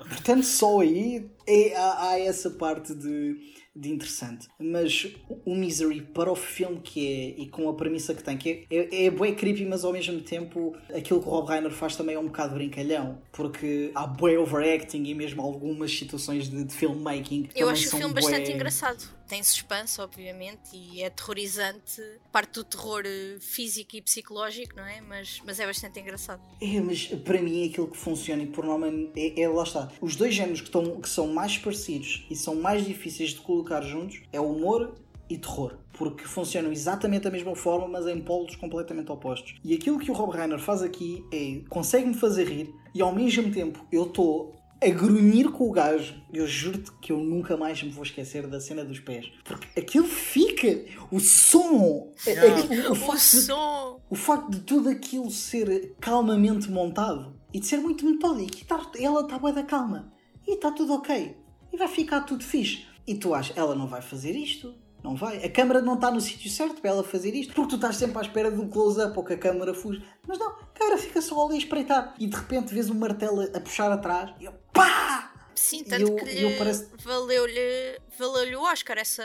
Portanto, só aí é, há, há essa parte de de interessante. Mas o Misery para o filme que é e com a premissa que tem, que é, é, é bué creepy, mas ao mesmo tempo aquilo que o Rob Reiner faz também é um bocado brincalhão, porque há bué overacting e mesmo algumas situações de, de filmmaking. Eu acho o filme bué... bastante engraçado tem suspense, obviamente, e é aterrorizante, parte do terror eh, físico e psicológico, não é? Mas, mas é bastante engraçado. É, mas para mim aquilo que funciona e por nome é, é, lá está. Os dois géneros que, estão, que são mais parecidos e são mais difíceis de colocar juntos é o humor e terror, porque funcionam exatamente da mesma forma, mas em polos completamente opostos. E aquilo que o Rob Reiner faz aqui é consegue-me fazer rir e ao mesmo tempo eu estou a grunhir com o gajo. Eu juro-te que eu nunca mais me vou esquecer da cena dos pés. Porque aquilo fica. O som. Yeah. o, o, facto o som. De, o facto de tudo aquilo ser calmamente montado e de ser muito metódico. E tá, ela está bem da calma. E está tudo ok. E vai ficar tudo fixe. E tu achas, ela não vai fazer isto? Não vai. A câmera não está no sítio certo para ela fazer isto, porque tu estás sempre à espera de um close-up ou que a câmera fuja. Mas não, a câmera fica só ali a espreitar. E de repente vês um martelo a puxar atrás e eu PÁ! Sim, tanto eu, que eu parece... valeu-lhe valeu o Oscar essa.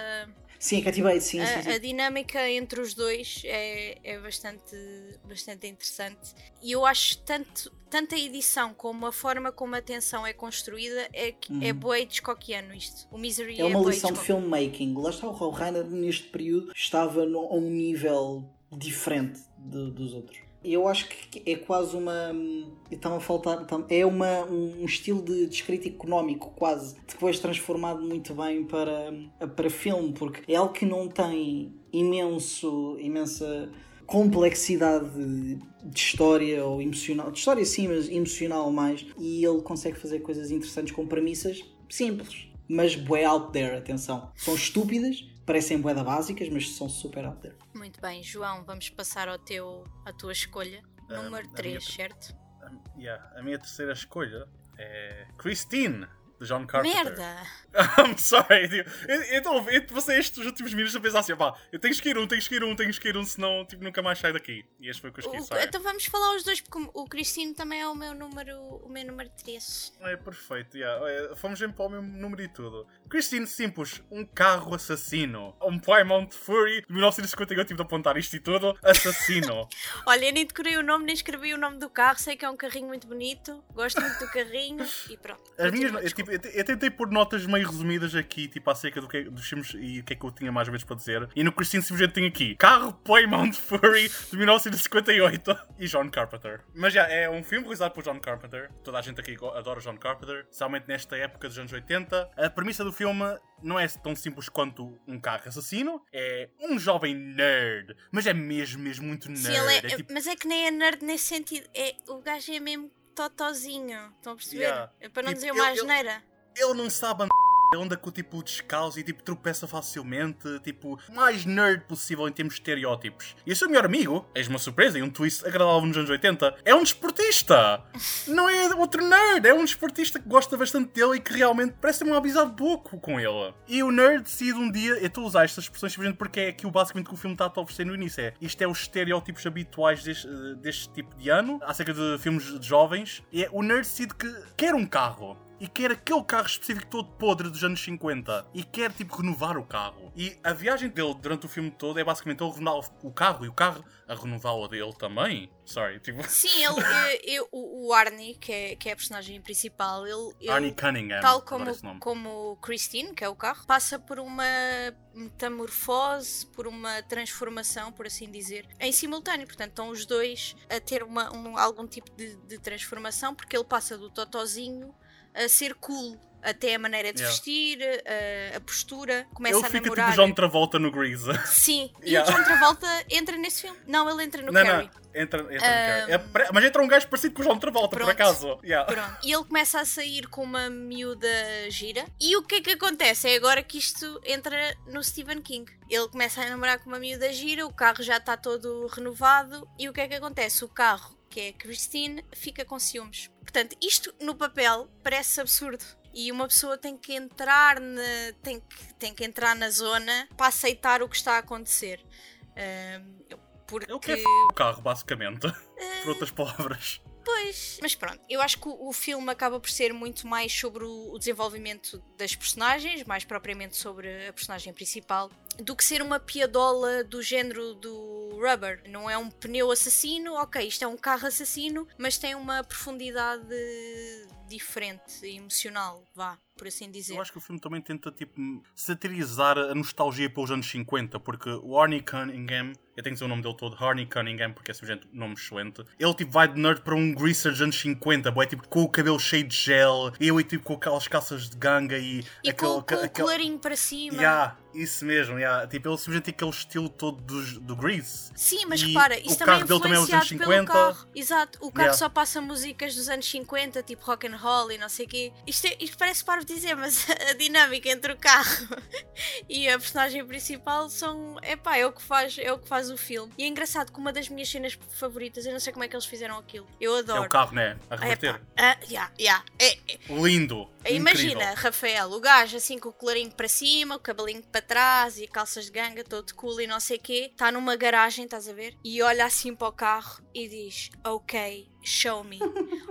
Sim, cativei, sim, a, sim, sim. a dinâmica entre os dois é, é bastante, bastante interessante. E eu acho tanto tanto a edição como a forma como a tensão é construída é, uhum. é boa Hitchcockiano isto. O Misery é, é uma lição de filmmaking. Lá está o Reiner neste período estava no, a um nível diferente de, dos outros. Eu acho que é quase uma. Estão a faltar. É uma, um estilo de, de escrita económico, quase. Depois transformado muito bem para, para filme, porque é algo que não tem imenso, imensa complexidade de história ou emocional, de história sim, mas emocional mais, e ele consegue fazer coisas interessantes com premissas simples, mas bué out there, atenção. São estúpidas, parecem bué básicas, mas são super out there. Muito bem, João, vamos passar ao teu, à tua escolha. Ah, Número 3, certo? A, yeah, a minha terceira escolha é Christine de John Carpenter. Merda! I'm sorry, tipo, então passei estes últimos minutos a pensar assim, pá, eu tenho que ir um, tenho que ir um, tenho que ir um, senão tipo, nunca mais saio daqui. E este foi o que eu esqueci. O, então vamos falar os dois, porque o Cristino também é o meu número, o meu número 3. É perfeito, yeah. fomos sempre para o mesmo número e tudo. Christine Simples, um carro assassino. Um Plymouth Fury de 1958, tive de apontar isto e tudo. Assassino. Olha, eu nem decorei o nome, nem escrevi o nome do carro, sei que é um carrinho muito bonito, gosto muito do carrinho e pronto. As minhas, eu, tipo, eu, tentei pôr notas meio resumidas aqui, tipo, acerca do que, dos filmes e o que é que eu tinha mais ou menos para dizer. E no Christine simplesmente tem aqui Carro Plymouth Fury de 1958 e John Carpenter. Mas já, é um filme realizado por John Carpenter. Toda a gente aqui adora John Carpenter, especialmente nesta época dos anos 80. A premissa do filme não é tão simples quanto um carro assassino. É um jovem nerd, mas é mesmo, mesmo muito nerd. Sim, é, é tipo... Mas é que nem é nerd nesse sentido. É, o gajo é mesmo totozinho. Estão a perceber? Yeah. É para não tipo, dizer uma asneira. Ele, ele não sabe andar anda com tipo descalço e tipo tropeça facilmente, tipo, mais nerd possível em termos de estereótipos. E o seu melhor amigo, eis uma surpresa e um twist agradável nos anos 80, é um desportista! Não é outro nerd, é um desportista que gosta bastante dele e que realmente parece ter um amizade pouco com ele. E o nerd decide um dia, eu estou a usar estas expressões simplesmente porque é aquilo basicamente que o filme está a oferecer no início, é isto é os estereótipos habituais deste, deste tipo de ano, acerca de filmes de jovens, e é o nerd decide que quer um carro e quer aquele carro específico todo podre dos anos 50 e quer tipo renovar o carro. E a viagem dele durante o filme todo é basicamente ele renovar o carro e o carro a renová-lo dele também. Sorry, tipo. Sim, ele, eu, eu, o Arnie, que é, que é a personagem principal, ele. ele Arnie Cunningham. Tal como, como Christine, que é o carro, passa por uma metamorfose, por uma transformação, por assim dizer, em simultâneo. Portanto, estão os dois a ter uma, um, algum tipo de, de transformação, porque ele passa do Totozinho a ser cool. Até a maneira de yeah. vestir, a, a, postura, começa ele a fica namorar. tipo John Travolta no Grease. Sim, e yeah. o John Travolta entra nesse filme. Não, ele entra no não, Carrie. Não. Entra, entra um... no Carrie. É, mas entra um gajo parecido com o John Travolta, Pronto. por acaso. Yeah. Pronto. E ele começa a sair com uma miúda gira. E o que é que acontece? É agora que isto entra no Stephen King. Ele começa a namorar com uma miúda gira, o carro já está todo renovado. E o que é que acontece? O carro que é a Christine, fica com ciúmes. Portanto, isto no papel parece absurdo. E uma pessoa tem que entrar na, tem que, tem que entrar na zona para aceitar o que está a acontecer. Uh, porque... Ele quer f... o carro, basicamente. Uh... Por outras palavras. Pois, mas pronto, eu acho que o, o filme acaba por ser muito mais sobre o, o, desenvolvimento das personagens, mais propriamente sobre a personagem principal, do que ser uma piadola do género do Rubber. Não é um pneu assassino, ok, isto é um carro assassino, mas tem uma profundidade diferente, emocional, vá por assim dizer. Eu acho que o filme também tenta tipo, satirizar a nostalgia pelos anos 50, porque o Arnie Cunningham, eu tenho que dizer o nome dele todo, Arnie Cunningham, porque é um nome excelente, ele tipo, vai de nerd para um greaser dos anos 50, boy, tipo, com o cabelo cheio de gel, eu e tipo com aquelas calças de ganga e, e aquele, com, com aquele... o colarinho para cima. Yeah, isso mesmo, yeah. tipo, ele simplesmente tem aquele estilo todo do, do Grease. Sim, mas e repara, isso também é influenciado também 50. pelo carro. Exato, o carro yeah. só passa músicas dos anos 50, tipo rock and roll e não sei o quê. Isto, é, isto parece para dizer, mas a dinâmica entre o carro e a personagem principal são. Epá, é o que faz, é o que faz o filme. E é engraçado que uma das minhas cenas favoritas, eu não sei como é que eles fizeram aquilo. Eu adoro. É o carro, né? A reverter. Ah, yeah, yeah. É, é. Lindo. Imagina, incrível. Rafael, o gajo assim com o colarinho para cima, o cabelinho para trás e calças de ganga, todo cool e não sei o quê, está numa garagem, estás a ver? E olha assim para o carro e diz: Ok, show me.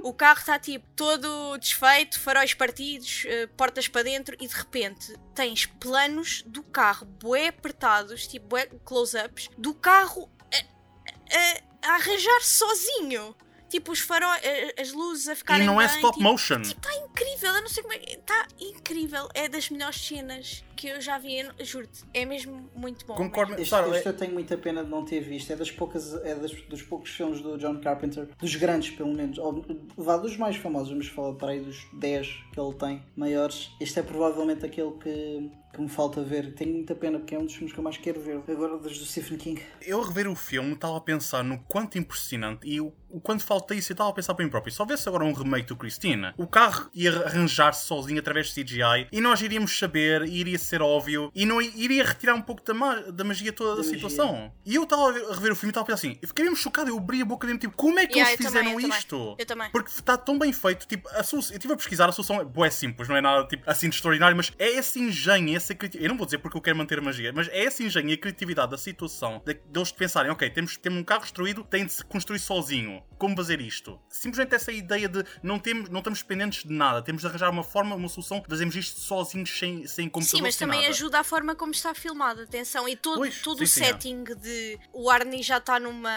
o carro está tipo todo desfeito, faróis partidos, uh, portas para dentro e de repente tens planos do carro bué apertados, tipo bué close-ups, do carro a, a, a arranjar sozinho tipo os faróis, as luzes a ficarem E não bem, é stop tipo, motion. Está tipo, incrível, eu não sei como é. Está incrível. É das melhores cenas que eu já vi, juro-te. É mesmo muito bom. Concordo. Este, este, eu tenho muita pena de não ter visto. É das poucas, é das, dos poucos filmes do John Carpenter, dos grandes pelo menos, ou, vá dos mais famosos, vamos falar para aí dos 10 que ele tem, maiores. Este é provavelmente aquele que que me falta ver. Tenho muita pena porque é um dos filmes que eu mais quero ver. Agora dos do Stephen King. Eu a rever o filme estava a pensar no quanto impressionante e o, o quanto falta isso. Eu estava a pensar para mim próprio. Se houvesse agora um remake do Christina, o carro ia arranjar-se sozinho através de CGI e nós iríamos saber, e iria ser óbvio e não iria retirar um pouco da, ma da magia toda da, da situação. E eu estava a rever o filme e estava a pensar assim, eu fiquei mesmo chocado, eu abri a boca dentro, tipo, como é que yeah, eles fizeram também, eu isto? Também. Eu também. Porque está tão bem feito, tipo, a solução, eu estive a pesquisar, a solução é, é simples, não é nada tipo assim de extraordinário, mas é esse engenho, essa criatividade. Eu não vou dizer porque eu quero manter a magia, mas é esse engenho e a criatividade da situação de, de eles pensarem, ok, temos, temos um carro destruído, tem de se construir sozinho. Como fazer isto? Simplesmente essa ideia de não, temos, não estamos dependentes de nada, temos de arranjar uma forma, uma solução de fazermos isto sozinhos sem, sem computador. Sim, mas também nada. ajuda a forma como está filmado, atenção. E todo, Pois, todo sim, o sim, é. setting de o Arnie já está numa.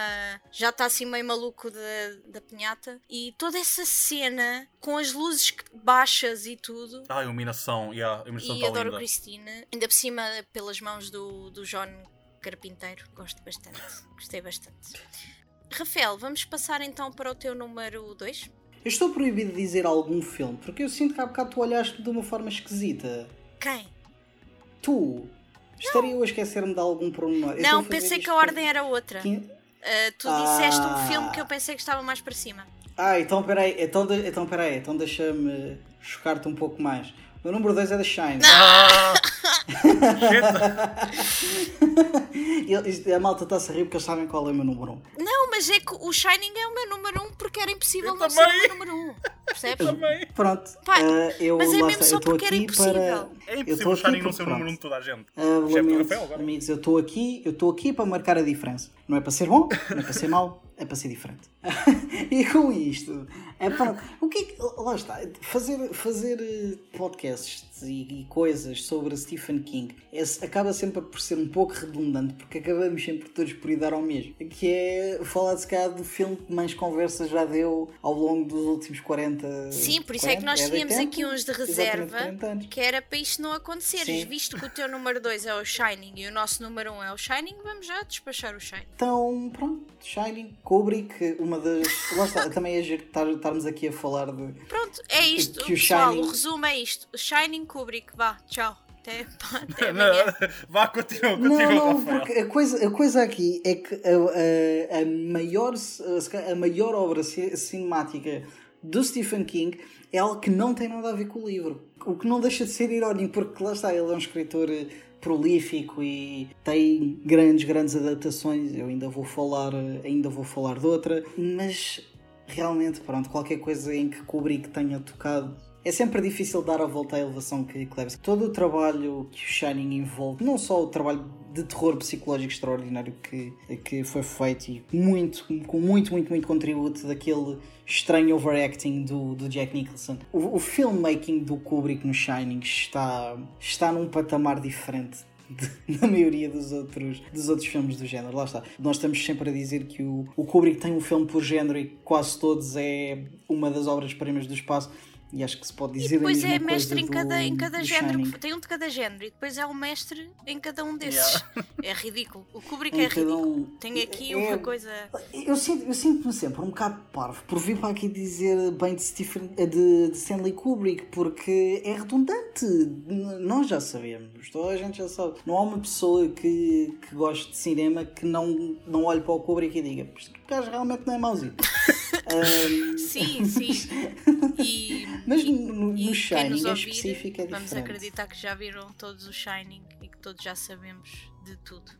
já está assim meio maluco da, da pinhata. E toda essa cena com as luzes baixas e tudo. Ah, a iluminação, yeah, a iluminação E está adoro linda. Cristina. Ainda por cima, pelas mãos do, do John Carpinteiro. Gosto bastante. Gostei bastante. Rafael, vamos passar então para o teu número 2? Eu estou proibido de dizer algum filme, porque eu sinto que há bocado tu olhaste de uma forma esquisita. Quem? Tu! Estaria eu a esquecer-me de algum pormenor. Não, pensei que a ordem era outra. Quin- Uh, tu Ah. disseste um filme que eu pensei que estava mais para cima. Ah, então peraí, então, de- então peraí, então deixa-me chocar-te um pouco mais. O número 2 é da Shine. Ah! Ele- isto- a malta está-se a rir porque eles sabem qual é o meu número 1. Um. Não, mas é que o Shining é o meu número 1 um porque era impossível Eu não também. ser o meu número 1. Um. Percebes? Também. Pronto, Pá, ah, eu, mas é mesmo só eu estou porque era aqui impossível. para. É eu impossível estou o Shining aqui não ser o número 1 pronto, de toda a gente. O lamento, Rafael agora. amigos, eu estou aqui, eu estou aqui para marcar a diferença. Não é para ser bom, não é para ser mau, é para ser diferente. e com isto, é para, o que é que, lá está, fazer, fazer eh, podcasts e, e coisas sobre Stephen King é- acaba sempre por ser um pouco redundante, porque acabamos sempre todos por ir dar ao mesmo. Que é falar de calhar do filme que mais conversa já deu ao longo dos últimos 40 Sim, por isso é que 40, nós de tínhamos 80? aqui uns de reserva 40 que era para isto não acontecer. Sim. Visto que o teu número 2 é o Shining e o nosso número 1 um é o Shining, vamos já despachar o Shining. Então, pronto, Shining, Kubrick, uma das. Lá está, também é giro estar- estarmos aqui a falar de. Pronto, é isto. Que o pessoal, Shining- o resumo é isto. Shining Kubrick, vá, tchau. Até, até Não. Vá, continua, Não, continua, não, Rafael. porque a coisa, a coisa aqui é que a, a, a maior, a maior obra ci- cinemática do Stephen King é algo que não tem nada a ver com o livro. O que não deixa de ser irónico, porque lá está, ele é um escritor eh, prolífico e tem grandes, grandes adaptações. Eu ainda vou falar, eh, ainda vou falar de outra, mas realmente, pronto, qualquer coisa em que Kubrick tenha tocado. É sempre difícil dar a volta à elevação que, deve Todo o trabalho que o Shining envolve, não só o trabalho de terror psicológico extraordinário que, que foi feito e muito, com muito, muito, muito contributo daquele estranho overacting do, do Jack Nicholson. O, o filmmaking do Kubrick no Shining está, está num patamar diferente da maioria dos outros, dos outros filmes do género. Lá está. Nós estamos sempre a dizer que o, o Kubrick tem um filme por género e quase todos é uma das obras-primas do espaço. E acho que se pode dizer e depois a mesma é mestre coisa em cada, do, em cada género, Shining. tem um de cada género e depois é o mestre em cada um desses. Yeah. É ridículo. O Kubrick Em é ridículo. um. Tem aqui É- uma coisa. Eu sinto- eu sinto-me sempre um bocado parvo por vir para aqui dizer bem de, Stephen, de, de Stanley Kubrick, porque é redundante. Nós já sabemos, toda a gente já sabe. Não há uma pessoa que, que goste de cinema que não, não olhe para o Kubrick e diga: "Este gajo realmente não é mauzinho. Ahm, Sim, sim. E, Mas e- no- no e Shining é ouvir, específico, é Vamos diferente. acreditar que já viram todos o Shining e que todos já sabemos de tudo.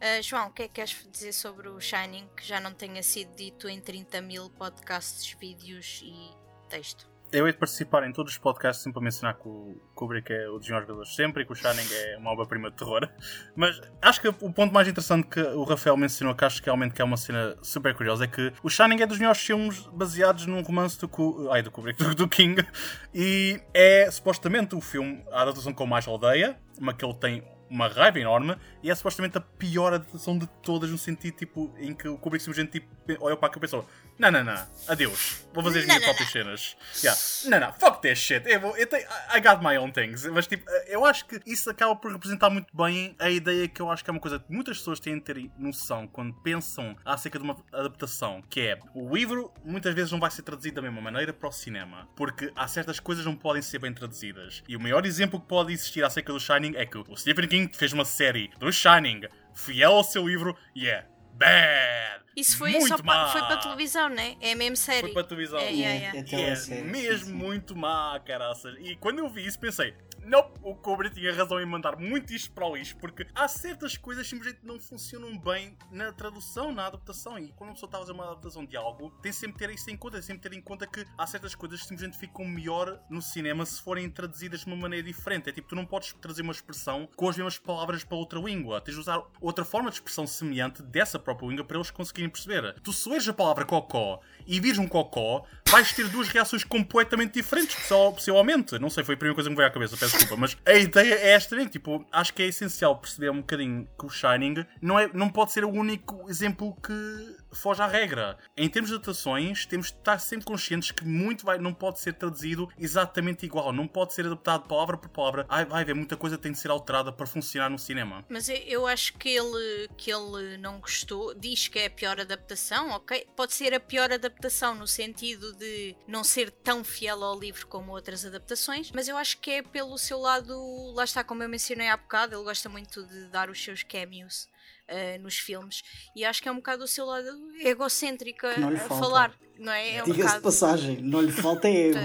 Ah, João, o que é que queres dizer sobre o Shining que já não tenha sido dito em 30 mil podcasts, vídeos e texto? Eu hei de participar em todos os podcasts sempre a mencionar que o Kubrick é o dos melhores realizadores sempre e que o Shining é uma obra-prima de terror. Mas acho que o ponto mais interessante que o Rafael mencionou, que acho que realmente é uma cena super curiosa, é que o Shining é dos melhores filmes baseados num romance do, Ku- ai, do Kubrick, do, do King. E é supostamente o filme, a adaptação eu mais odeia, uma que ele tem uma raiva enorme e é supostamente a pior adaptação de todas no sentido tipo em que o Kubrick simplesmente tipo, olhou para aquilo e pensou não, não, não, adeus, vou fazer as minhas próprias cenas. Yeah. Não, não, fuck this shit. Eu, vou, eu tenho, I got my own things. Mas tipo, eu acho que isso acaba por representar muito bem a ideia que eu acho que é uma coisa que muitas pessoas têm de ter noção quando pensam acerca de uma adaptação, que é o livro muitas vezes não vai ser traduzido da mesma maneira para o cinema, porque há certas coisas que não podem ser bem traduzidas. E o maior exemplo que pode existir acerca do Shining é que o Stephen King fez uma série do Shining fiel ao seu livro e é bad. Isso foi muito só má. pa, foi para televisão, né? É mesmo série. Foi para a televisão. É, yeah, yeah. É, é é sim, mesmo sim. muito má, caraças. E quando eu vi isso pensei, nope, o Kubrick tinha razão em mandar muito isto para o lixo, porque há certas coisas que simplesmente não funcionam bem na tradução, na adaptação. E quando uma pessoa está a fazer uma adaptação de algo, tem sempre ter isso em conta, tem sempre ter em conta que há certas coisas que simplesmente ficam melhor no cinema se forem traduzidas de uma maneira diferente. É tipo, tu não podes trazer uma expressão com as mesmas palavras para outra língua. Tens de usar outra forma de expressão semelhante dessa própria língua para eles conseguirem perceber. Tu se a palavra cocó e vires um cocó, vais ter duas reações completamente diferentes, possi- possivelmente. Não sei, foi a primeira coisa que me veio à cabeça, peço desculpa, mas a ideia é esta, né? Tipo, acho que é essencial perceber um bocadinho que o Shining não, é, não pode ser o único exemplo que foge à regra. Em termos de adaptações, temos de estar sempre conscientes que muito vai, não pode ser traduzido exatamente igual, não pode ser adaptado palavra por palavra. Ai, vai haver muita coisa que tem de ser alterada para funcionar no cinema. Mas eu, acho que ele, que ele não gostou, diz que é a pior adaptação, ok? Pode ser a pior adaptação no sentido de não ser tão fiel ao livro como outras adaptações, mas eu acho que é pelo seu lado, lá está, como eu mencionei há bocado, ele gosta muito de dar os seus cameos. Eh, nos filmes e acho que é um bocado o seu lado egocêntrico a, falta. falar, não é? É um Diga-se de passagem, não lhe falta ego.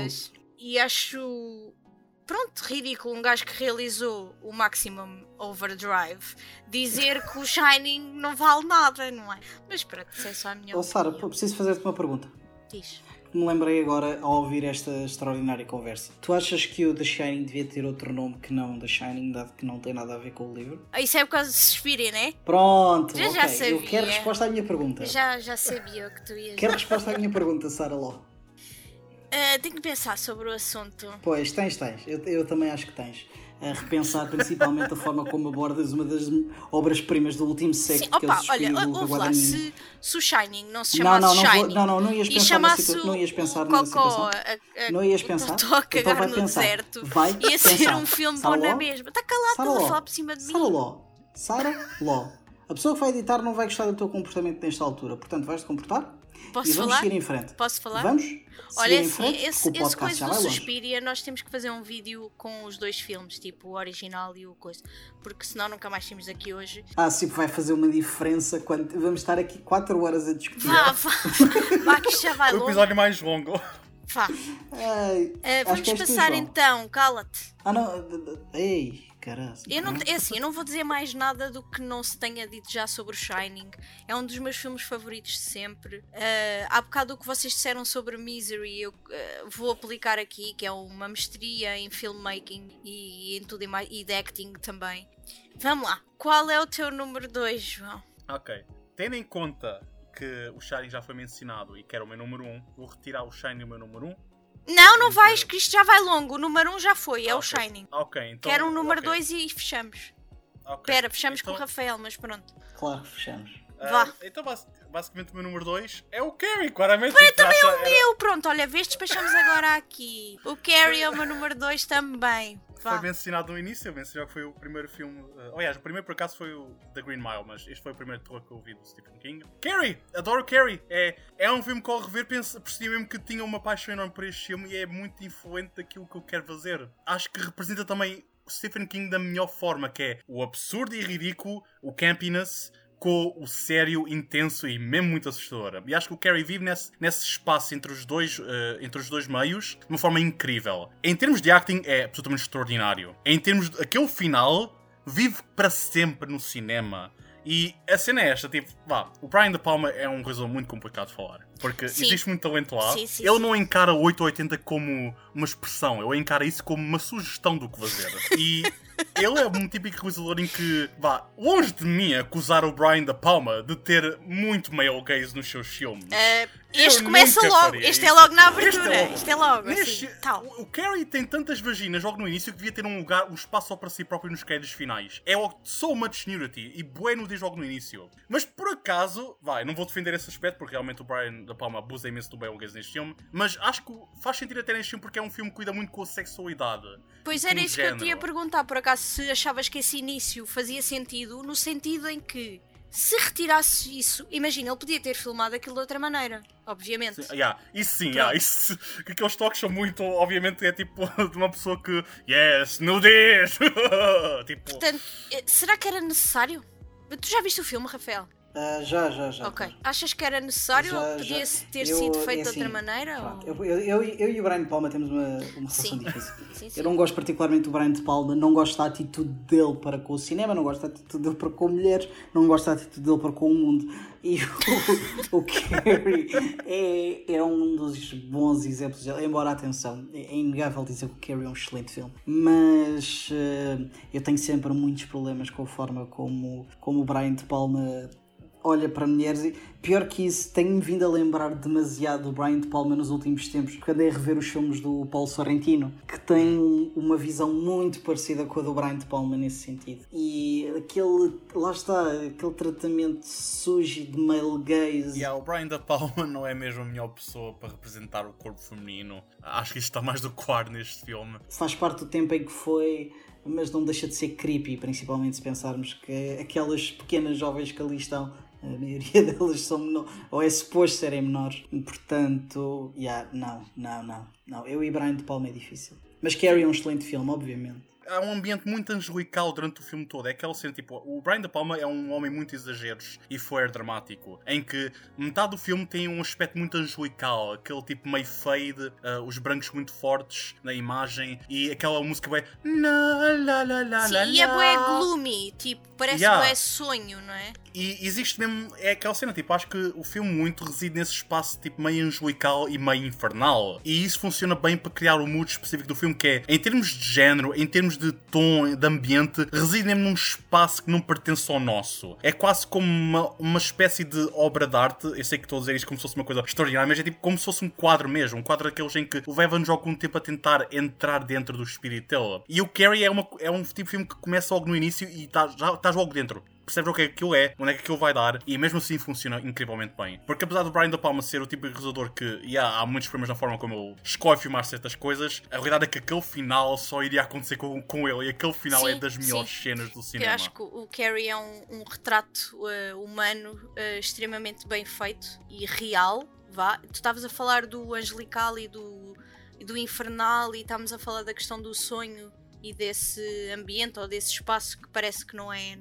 E acho. Pronto, ridículo um gajo que realizou o Maximum Overdrive dizer que o Shining não vale nada, não é? Mas pronto, isso é só a minha Oh, Sara, preciso fazer-te uma pergunta. Diz. Me lembrei agora ao ouvir esta extraordinária conversa. Tu achas que o The Shining devia ter outro nome que não The Shining, dado que não tem nada a ver com o livro? Ah, Isso é por causa de Suspiria, né? Pronto, Eu ok. já Eu sabia. quero resposta à minha pergunta. Já, já sabia o que tu ias Quero resposta à minha pergunta, Sara Ló. Ah, Tenho que pensar sobre o assunto. Pois, tens, tens. Eu, eu também acho que tens. A repensar principalmente a forma como abordas uma das obras-primas do último século, Sim, que é o opa, Suspiro olha, ouve lá, se, se o Shining não se Não, chamasse não, não, vou- Shining não, não, não ias e pensar na chamasse não ias o- pensar o Cocó situação. a, a, Não ias o pensar? Totó a Então cagar vai no pensar. deserto Vai ia ser pensar. um filme Sara bom na mesma. Está calado, estás a falar por cima de mim. Sara Ló. Sara Ló. A pessoa que vai editar não vai gostar do teu comportamento nesta altura. Portanto, vais-te comportar Posso e vamos falar? seguir em frente. Posso falar? Vamos? Olha, assim, frente, esse, o esse podcast coisa do vai longe. Suspiria, nós temos que fazer um vídeo com os dois filmes, tipo o original e o coisa. Porque senão nunca mais temos aqui hoje. Ah, sim, vai fazer uma diferença quando vamos estar aqui 4 horas a discutir. Vá, vá, vá que já vai O longe. episódio mais longo. Vá. Ai, Uh, vamos tu, passar então, cala-te. Ah, não. Ei, caralho. Eu não, é assim, eu não vou dizer mais nada do que não se tenha dito já sobre o Shining. É um dos meus filmes favoritos de sempre. Uh, há bocado o que vocês disseram sobre Misery, eu uh, vou aplicar aqui, que é uma mestria em filmmaking e em tudo e mais, e de acting também. Vamos lá. Qual é o teu número 2, João? Ok. Tendo em conta que o Shining já foi mencionado e que era o meu número 1, um, vou retirar o Shining do meu número 1. Um. Não, não vais, que isto já vai longo. O número 1 um já foi, é Ah, o. Shining. Ok, então. Quero um número ok, 2 e fechamos. ok. Espera, fechamos então, com o Rafael, mas pronto. Claro fechamos. ah, Vá. então, basicamente, o meu número 2 é o Carrie, claramente. Mas também é o Eu, pronto, olha, vês, despachamos agora aqui. O Carrie é o meu número 2 também. Foi Vá. mencionado no início, eu mencionei que foi o primeiro filme. Uh, aliás, o primeiro por acaso foi o The Green Mile, mas este foi o primeiro terror que eu vi do Stephen King. Carrie! Adoro Carrie! É, é um filme que ao rever penso, percebi mesmo que tinha uma paixão enorme por este filme e é muito influente daquilo que eu quero fazer. Acho que representa também o Stephen King da melhor forma, que é o absurdo e ridículo, o campiness. Com o sério, intenso e mesmo muito assustador. E acho que o Carrie vive nesse, nesse espaço entre os, dois, uh, entre os dois meios de uma forma incrível. Em termos de acting, é absolutamente extraordinário. Em termos de aquele final, vive para sempre no cinema. E a cena é esta, tipo, vá, o Brian De Palma é um realizador muito complicado de falar. Porque Sim. existe muito talento lá. Sim, sim, ele não encara o 880 como uma expressão, ele encara isso como uma sugestão do que fazer. E ele é um típico realizador em que, vá, longe de mim acusar o Brian De Palma de ter muito male gaze nos seus filmes. Uh, Eu este começa nunca logo, faria este é logo na Este é abertura. logo. Este é logo, Neste- assim, tal. o, o Carrie tem tantas vaginas logo no início que devia ter um lugar, um espaço só para si próprio nos créditos finais. É logo so much nudity e bueno diz logo no início. Mas por acaso, vai, não vou defender esse aspecto porque realmente o Brian Da Palma abusa imenso do belo gaze neste filme, mas acho que faz sentido até neste filme porque é um filme que cuida muito com a sexualidade. Pois era isso que eu te ia perguntar, por acaso, se achavas que esse início fazia sentido, no sentido em que, se retirasse isso, imagina, ele podia ter filmado aquilo de outra maneira, obviamente. Sim, yeah, isso sim, yeah, isso, que aqueles toques são muito, obviamente, é tipo de uma pessoa que, yes, nudez! tipo, Portanto, eh, será que era necessário? Tu já viste o filme, Rafael? Ah, já, já, já. Ok. Achas que era necessário Já, ou podia já. ter Eu- sido é feito de assim, outra maneira? pronto, ou- eu, eu, eu, e o Brian de Palma temos uma, uma relação difícil. Sim, sim. Eu não gosto particularmente do Brian de Palma, não gosto da atitude dele para com o cinema, não gosto da atitude dele para com mulheres, não gosto da atitude dele para com o mundo. E o, o Carrie é, é um dos bons exemplos dele, embora, atenção, é inegável dizer que o Carrie é um excelente filme, mas eh, eu tenho sempre muitos problemas com a forma como, como o Brian de Palma olha para mulheres e pior que isso, tenho-me vindo a lembrar demasiado do Brian De Palma nos últimos tempos, porque andei a rever os filmes do Paulo Sorrentino, que tem um- uma visão muito parecida com a do Brian De Palma nesse sentido. E aquele, lá está, aquele tratamento sujo de male gaze. Yeah, o Brian Da Palma não é mesmo a melhor pessoa para representar o corpo feminino. Acho que isto está mais do que claro neste filme. Faz parte do tempo em que foi, mas não deixa de ser creepy, principalmente se pensarmos que aquelas pequenas jovens que ali estão, a maioria delas são menores, ou é suposto serem menores. Portanto, yeah, não, não, não, não. Eu e Brian de Palma é difícil. Mas Carrie é um excelente filme, obviamente. Há um ambiente muito angelical durante o filme todo. É aquela cena, tipo, o Brian De Palma é um homem muito exageros e flare dramático, em que metade do filme tem um aspecto muito angelical, aquele tipo meio fade, ah, os brancos muito fortes na imagem e aquela música la, Sim, e é bué gloomy, tipo, parece Yeah. bué sonho, não é? E existe mesmo, é aquela cena, tipo, acho que o filme muito reside nesse espaço, tipo, meio angelical e meio infernal. E isso funciona bem para criar o mood específico do filme, que é, em termos de género, em termos de tom, de ambiente, reside mesmo num espaço que não pertence ao nosso. É quase como uma, uma espécie de obra de arte, eu sei que estou a dizer isto como se fosse uma coisa extraordinária, mas é tipo como se fosse um quadro mesmo, um quadro daqueles em que leva-nos algum tempo a tentar entrar dentro do espírito dele. E o Carrie é, uma, é um tipo de filme que começa logo no início e tá, estás logo dentro percebes o que é que aquilo é, onde é que aquilo vai dar, e mesmo assim funciona incrivelmente bem. Porque apesar do Brian De Palma ser o tipo de realizador que, yeah, há muitos problemas na forma como ele escolhe filmar certas coisas, a realidade é que aquele final só iria acontecer com, com ele, e aquele final Sim, é das melhores sim. cenas do Eu cinema. acho que o Carrie é um, um retrato eh, humano eh, extremamente bem feito e real. Vá. Tu estavas a falar do angelical e do, e do infernal, e estávamos a falar da questão do sonho e desse ambiente ou desse espaço que parece que não é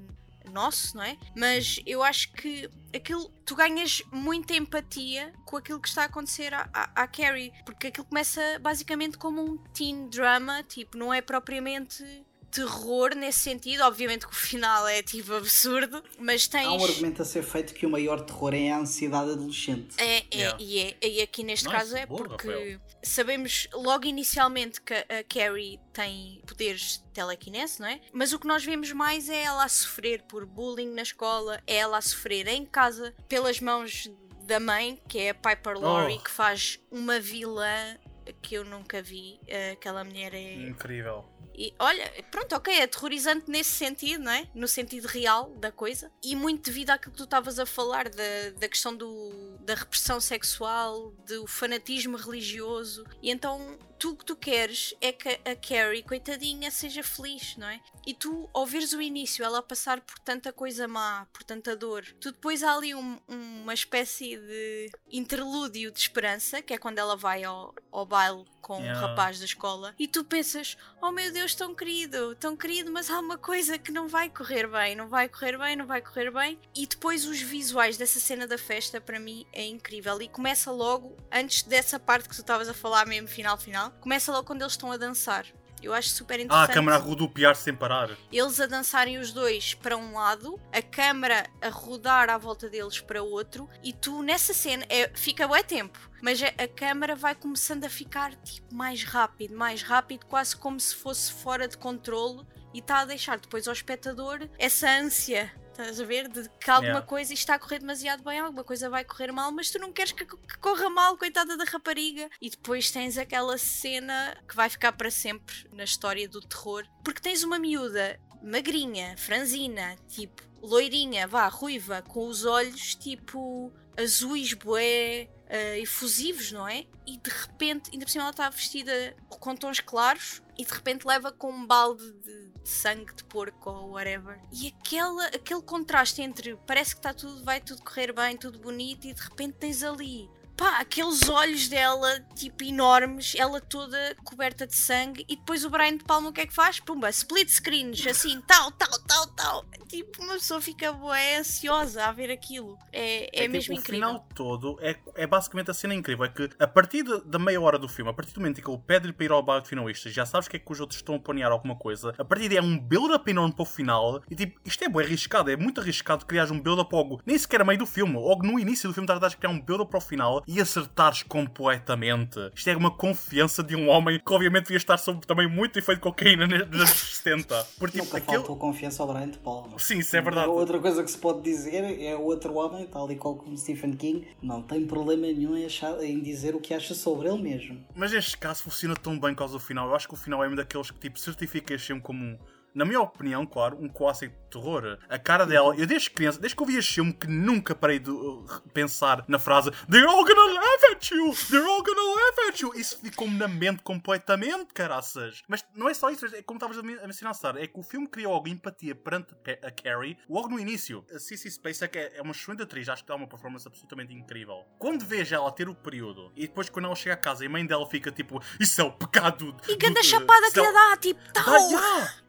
nosso, não é? Mas eu acho que aquilo tu ganhas muita empatia com aquilo que está a acontecer à, à, à Carrie, porque aquilo começa basicamente como um teen drama, tipo, não é propriamente terror nesse sentido. Obviamente que o final é tipo absurdo, mas tens. Há um argumento a ser feito que o maior terror é a ansiedade adolescente. É, é, yeah. e é. E aqui neste nice. caso é Boa, porque Rafael. sabemos logo inicialmente que a Carrie tem poderes de telekinese, não é? Mas o que nós vemos mais é ela a sofrer por bullying na escola, é ela a sofrer em casa pelas mãos da mãe, que é a Piper Laurie, oh. que faz uma vilã que eu nunca vi. Aquela mulher é. Incrível. E olha, pronto, ok, é aterrorizante nesse sentido, não é? No sentido real da coisa. E muito devido àquilo que tu estavas a falar, da, da questão do, da repressão sexual, do fanatismo religioso. E então tu o que tu queres é que a Carrie, coitadinha, seja feliz, não é? E tu, ao o início, ela passar por tanta coisa má, por tanta dor, tu depois há ali um, uma espécie de interlúdio de esperança, que é quando ela vai ao, ao baile com yeah. o rapaz da escola, e tu pensas: oh meu Deus, tão querido, tão querido, mas há uma coisa que não vai correr bem, não vai correr bem, não vai correr bem. E depois os visuais dessa cena da festa, para mim, é incrível. E começa logo, antes dessa parte que tu estavas a falar, mesmo final, final começa logo quando eles estão a dançar. Eu acho super interessante. Ah, a câmera a rodopiar sem parar. Eles a dançarem os dois para um lado, a câmera a rodar à volta deles para outro, e tu nessa cena é, fica bué tempo, mas a, a câmera vai começando a ficar tipo, mais rápido, mais rápido, quase como se fosse fora de controle, e está a deixar depois ao espectador essa ânsia Estás a ver? De que alguma yeah. coisa está a correr demasiado bem, alguma coisa vai correr mal, mas tu não queres que, que, corra mal, coitada da rapariga. E depois tens aquela cena que vai ficar para sempre na história do terror, porque tens uma miúda magrinha, franzina, tipo loirinha, vá, ruiva, com os olhos tipo azuis, bué, uh, efusivos, não é? E de repente, ainda por cima ela está vestida com tons claros e de repente leva com um balde de, de sangue de porco ou whatever. E aquela, aquele contraste entre parece que está tudo, vai tudo correr bem, tudo bonito e de repente tens ali pá, aqueles olhos dela, tipo, enormes, ela toda coberta de sangue, e depois o Brian de Palma o que é que faz? Pumba, split screens, assim, tal, tal, tal, tal. Tipo, uma pessoa fica bué ansiosa a ver aquilo. É, é, é mesmo tipo, incrível. O final todo é, é basicamente a cena incrível. É que a partir da meia hora do filme, a partir do momento em que ele pede para ir ao bar de finalistas, já sabes que é que os outros estão a planear alguma coisa. A partir daí é um build-up enorme para o final. E tipo, isto é bué arriscado. É muito arriscado criar um build-up logo, nem sequer a meio do filme. Logo no início do filme, estás a criar um build-up para o final e acertares completamente. Isto é uma confiança de um homem que obviamente devia estar sob também muito efeito de cocaína nos 70. Porque, tipo, Nunca aquele... faltou confiança ao Brian de Palma. Sim, isso é verdade. Outra coisa que se pode dizer é outro homem, tal e qual como Stephen King, não tem problema nenhum em, achar, em dizer o que acha sobre ele mesmo. Mas este caso funciona tão bem por causa do final. Eu acho que o final é um daqueles que tipo, certifica este filme como na minha opinião, claro, um clássico terror. A cara dela, eu desde criança, desde que eu vi este filme, que nunca parei de uh, pensar na frase They're all gonna laugh at you! They're all gonna laugh at you! Isso ficou-me na mente completamente, caraças. Mas não é só isso, é como estavas a mencionar, Sarah, é que o filme criou algo empatia perante a Carrie logo no início. A Cissy Spacek é, é uma excelente atriz, acho que dá uma performance absolutamente incrível. Quando vejo ela ter o período e depois quando ela chega a casa e a mãe dela fica tipo, isso é o pecado. E ganda chapada que lhe dá, tipo, tal.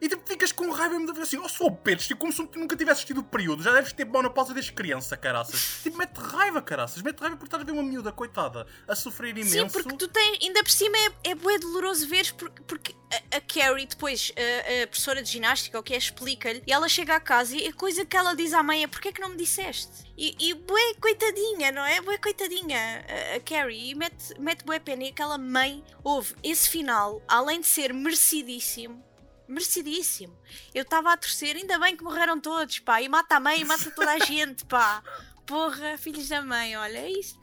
E tipo, ficas com raiva de ver assim, oh sou Pedro, tipo, como se nunca tivesse tido o período, já deves ter pausa desde criança, caraças. Tipo, mete raiva, caraças, mete raiva por estar a ver uma miúda, coitada, a sofrer imenso. Sim, porque tu tens, ainda por cima é, é bué doloroso ver porque, porque a, a Carrie depois, a, a, professora de ginástica, o que é, explica-lhe, e ela chega a casa e a coisa que ela diz à mãe é porquê é que não me disseste? E, e bué coitadinha, não é? Bué coitadinha a, a Carrie, e mete, mete bué pena, e aquela mãe, houve esse final, além de ser merecidíssimo, merecidíssimo. Eu estava a torcer, ainda bem que morreram todos, pá, e mata a mãe e mata toda a gente, pá. Porra, filhos da mãe, olha, é isso.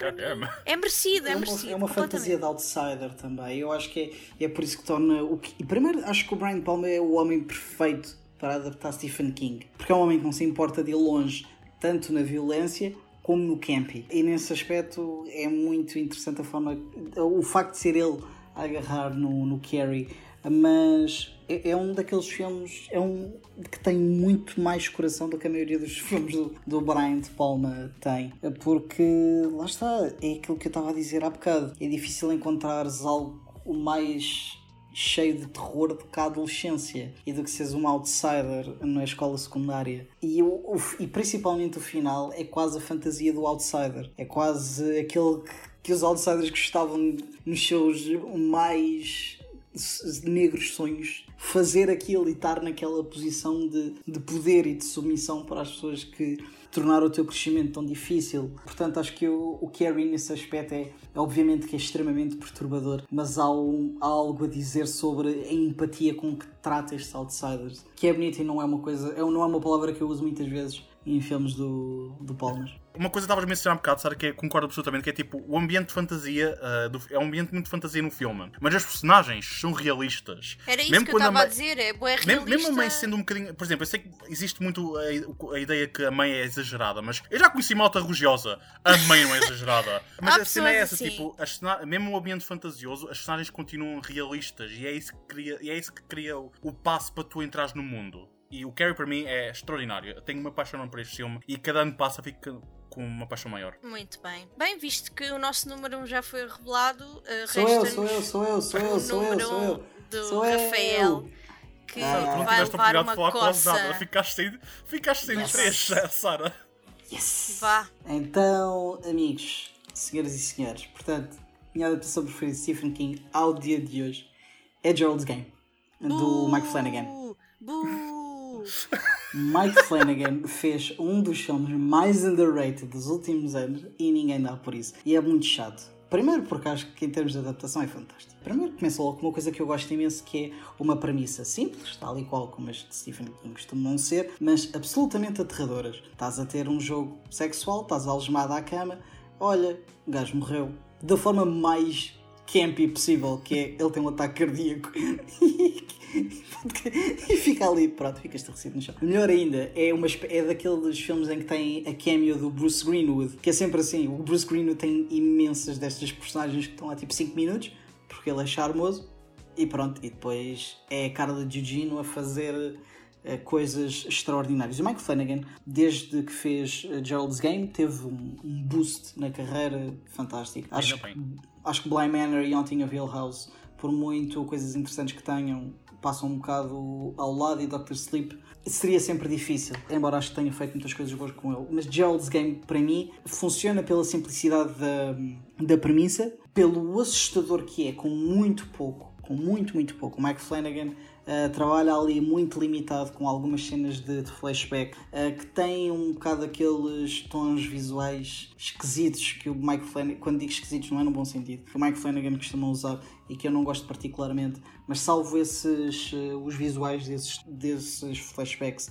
É merecido, é, é merecido. É uma fantasia de outsider também. Eu acho que é, é por isso que torna o que. Primeiro, acho que o Brian Palmer é o homem perfeito para adaptar Stephen King. Porque é um homem que não se importa de ir longe, tanto na violência como no campy. E nesse aspecto é muito interessante a forma. O facto de ser ele a agarrar no, no Carrie mas é, é, um daqueles filmes é um, que tem muito mais coração do que a maioria dos filmes do, do Brian de Palma tem. Porque, lá está, é aquilo que eu estava a dizer há bocado. É difícil encontrares algo mais cheio de terror de cá adolescência e do que seres uma outsider na escola secundária. E, o, e principalmente o final é quase a fantasia do outsider. É quase aquele que, que os outsiders gostavam nos seus mais negros sonhos fazer aquilo e estar naquela posição de, de poder e de submissão para as pessoas que tornaram o teu crescimento tão difícil. Portanto, acho que o, o Carrie nesse aspecto é, é obviamente que é extremamente perturbador, mas há, um, há, algo a dizer sobre a empatia com que trata estes outsiders, que é bonito e não é uma coisa, é, não é uma palavra que eu uso muitas vezes em filmes do, do Palmas. Uma coisa que estavas a mencionar um bocado, Sara, que é, concordo absolutamente, que é tipo, o ambiente de fantasia, uh, do, é um ambiente muito de fantasia no filme, mas as personagens são realistas. Era isso mesmo que eu estava a, a dizer, é boa realista. Mesmo, a mãe sendo um bocadinho, por exemplo, eu sei que existe muito a, a, ideia que a mãe é exagerada, mas eu já conheci malta religiosa, a mãe não é exagerada. Mas a cena é essa, assim. tipo, mesmo o ambiente fantasioso, as personagens continuam realistas e é isso que cria, e é isso que cria o, o passo para tu entrares no mundo. E o Carrie para mim é extraordinário. Eu tenho uma paixão por este filme e cada ano passa fico com uma paixão maior. Muito bem. Bem, visto que o nosso número 1 já foi revelado, uh, sou, eu, sou eu, sou eu, sou eu, sou eu, sou eu, do sou Rafael. Eu. Que ah, vai levar uma coça. Ficaste sem, ficaste sem yes. três, Sara. Yes! Vá. Então, amigos, senhoras e senhores, portanto, minha adaptação preferida de Stephen King ao dia de hoje é Gerald's Game, do Mike Flanagan. Boo. Mike Flanagan fez um dos filmes mais underrated dos últimos anos e ninguém dá por isso. E é muito chato. Primeiro porque acho que em termos de adaptação é fantástico. Primeiro começa logo com uma coisa que eu gosto imenso que é uma premissa simples, tal e qual como as de Stephen King costumam ser, mas absolutamente aterradoras. Estás a ter um jogo sexual, estás algemado à cama, olha, o gajo morreu. Da forma mais campy possível, que é ele tem um ataque cardíaco e fica ali, pronto, fica estarrecido no chão. Melhor ainda, é, uma, é daqueles filmes em que tem a cameo do Bruce Greenwood, que é sempre assim. O Bruce Greenwood tem imensas destas personagens que estão lá tipo 5 minutos, porque ele é charmoso, e pronto, e depois é a cara de Gugino a fazer uh, coisas extraordinárias. O Mike Flanagan, desde que fez uh, Gerald's Game, teve um, um, boost na carreira fantástico. Acho, acho que Blind Manor e Haunting of Hill House, por muito coisas interessantes que tenham, passam um bocado ao lado e Doctor Sleep seria sempre difícil, embora acho que tenha feito muitas coisas boas com ele. Mas Gerald's Game, para mim, funciona pela simplicidade da, da premissa, pelo assustador que é, com muito pouco, com muito, muito pouco. O Mike Flanagan Uh, trabalha ali muito limitado com algumas cenas de, de flashback uh, que tem um bocado aqueles tons visuais esquisitos que o Mike Flanagan, quando digo esquisitos não é no bom sentido, que o Mike Flanagan costuma usar e que eu não gosto particularmente, mas salvo esses uh, os visuais desses, desses flashbacks.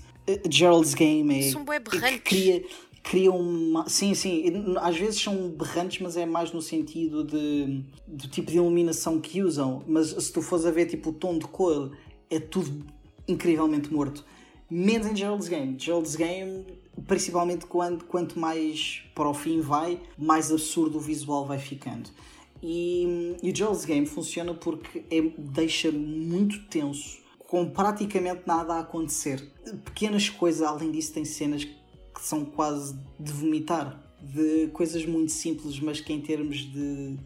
Gerald's Game é, São bem berrantes. cria cria uma. Sim, sim, às vezes são berrantes, mas é mais no sentido de, do tipo de iluminação que usam. Mas se tu fores a ver tipo o tom de cor é tudo incrivelmente morto. Menos em Gerald's Game. Gerald's Game, principalmente quando, quanto mais para o fim vai, mais absurdo o visual vai ficando. E, e o Gerald's Game funciona porque é, deixa muito tenso, com praticamente nada a acontecer. Pequenas coisas, além disso, tem cenas que são quase de vomitar. De coisas muito simples, mas que em termos de,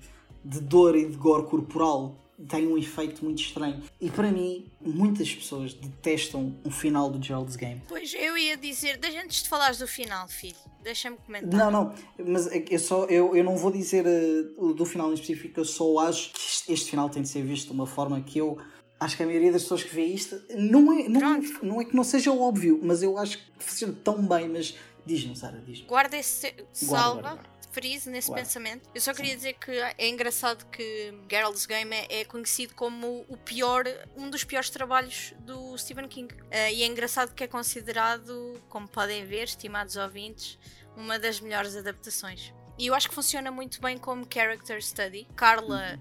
de dor e de gore corporal tem um efeito muito estranho. E para mim, muitas pessoas detestam o final do Gerald's Game. Pois, eu ia dizer, antes de falares do final, filho, deixa-me comentar. Não, não, mas é eu, só, eu, eu não vou dizer uh, do final em específico, eu só acho que este, este, final tem de ser visto de uma forma que eu. Acho que a maioria das pessoas que vê isto não é, não, é, não é que não seja óbvio, mas eu acho que funciona tão bem. Mas diz-me, Sara, diz-me. Guarda esse. Salva. Guarda, guarda frise nesse claro. pensamento. Eu só queria Sim. dizer que é engraçado que Geralt's Game é, é, conhecido como o pior, um dos piores trabalhos do Stephen King. Uh, e é engraçado que é considerado, como podem ver, estimados ouvintes, uma das melhores adaptações. E eu acho que funciona muito bem como character study. Carla.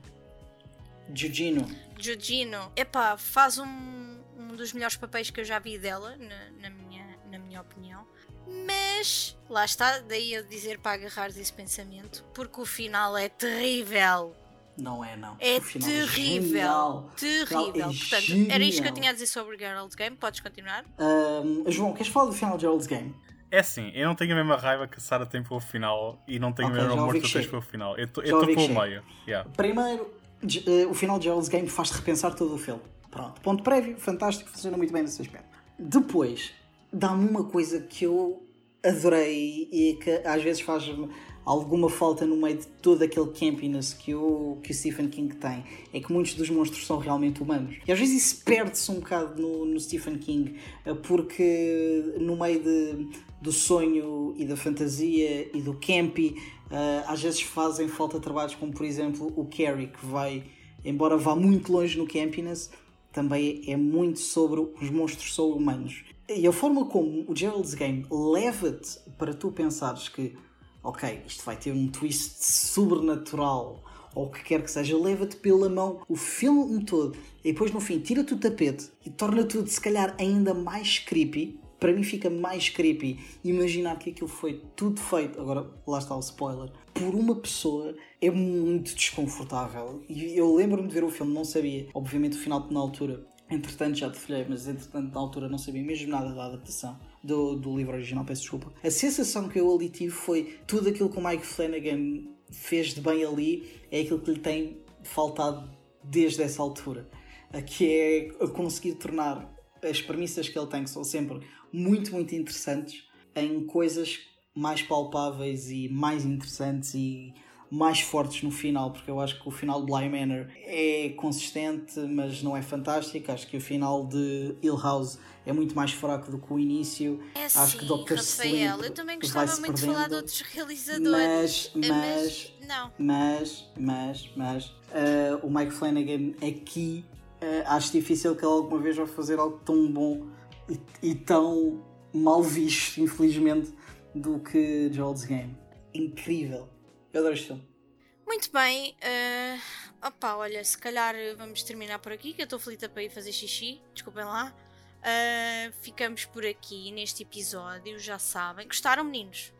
Gugino. Gugino. Epá, faz um, um dos melhores papéis que eu já vi dela, na, na minha, na minha opinião. Mas lá está, daí a dizer para agarrar esse pensamento, porque o final é terrível. Não é, não. É terrível. É terrível. É Portanto, genial. era isto que eu tinha a dizer sobre Gerald's Game. Podes continuar? Um, João, queres falar do final de Gerald's Game? É assim, eu não tenho a mesma raiva que a Sara tem pelo final e não tenho okay, o mesmo amor que tu tens pelo final. Eu estou pelo meio. Yeah. Primeiro, uh, o final de Gerald's Game faz-te repensar todo o filme. Pronto, ponto prévio, fantástico, funciona muito bem nesse aspecto. Depois, dá-me uma coisa que eu adorei e que às vezes faz alguma falta no meio de todo aquele campiness que o, que o Stephen King tem. É que muitos dos monstros são realmente humanos. E às vezes isso perde-se um bocado no, no Stephen King, eh, porque no meio de, do sonho e da fantasia e do campy, uh, às vezes fazem falta trabalhos como, por exemplo, o Carrie, que vai, embora vá muito longe no campiness, também é muito sobre os monstros são humanos. E a forma como o Gerald's Game leva-te para tu pensares que ok, isto vai ter um twist sobrenatural ou o que quer que seja, leva-te pela mão o filme todo e depois no fim tira-te o tapete e torna tudo se calhar ainda mais creepy. Para mim fica mais creepy imaginar que aquilo foi tudo feito, agora lá está o spoiler, por uma pessoa é muito desconfortável. E eu lembro-me de ver o filme, não sabia, obviamente o final na altura, entretanto já te falhei, mas entretanto na altura não sabia mesmo nada da adaptação do, do livro original, peço desculpa. A sensação que eu ali tive foi tudo aquilo que o Mike Flanagan fez de bem ali é aquilo que lhe tem faltado desde essa altura. Que é conseguir tornar as premissas que ele tem, que são sempre muito, muito interessantes, em coisas mais palpáveis e mais interessantes e mais fortes no final, porque eu acho que o final de Bly Manor é consistente, mas não é fantástico. Acho que o final de Hill House é muito mais fraco do que o início. É acho sim, que Dr. Rafael, Sleep eu também gostava muito de falar de outros realizadores. Mas, mas, mas, não. mas, mas, mas uh, o Mike Flanagan aqui uh, acho difícil que ele alguma vez vá fazer algo tão bom e, e tão mal visto, infelizmente, do que Joel's Game. Incrível. Eu adoro este filme. Muito bem. Uh, opa, olha, se calhar vamos terminar por aqui, que eu estou aflita para ir fazer xixi. Desculpem lá. Uh, ficamos por aqui neste episódio, já sabem. Gostaram, meninos?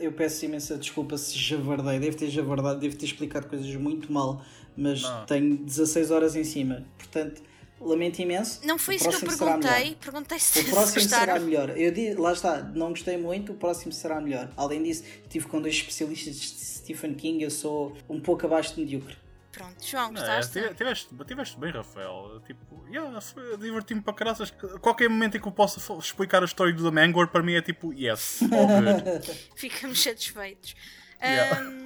Eu peço imensa desculpa se javardei. Devo ter javardado, devo ter explicado coisas muito mal, mas Não. tenho 16 horas em cima. Portanto, lamento imenso. Não foi isso que eu perguntei. Perguntei se O próximo será melhor. Eu disse, lá está, não gostei muito, o próximo será melhor. Além disso, estive com dois especialistas de Stephen King, eu sou um pouco abaixo de medíocre. Pronto, João, gostaste? É, tiveste, tiveste bem, Rafael. Tipo, yeah, diverti-me para caraças. Qualquer momento em que eu possa explicar a história do The Mangor, para mim é tipo, yes, all good. Ficamos satisfeitos. Yeah. Um,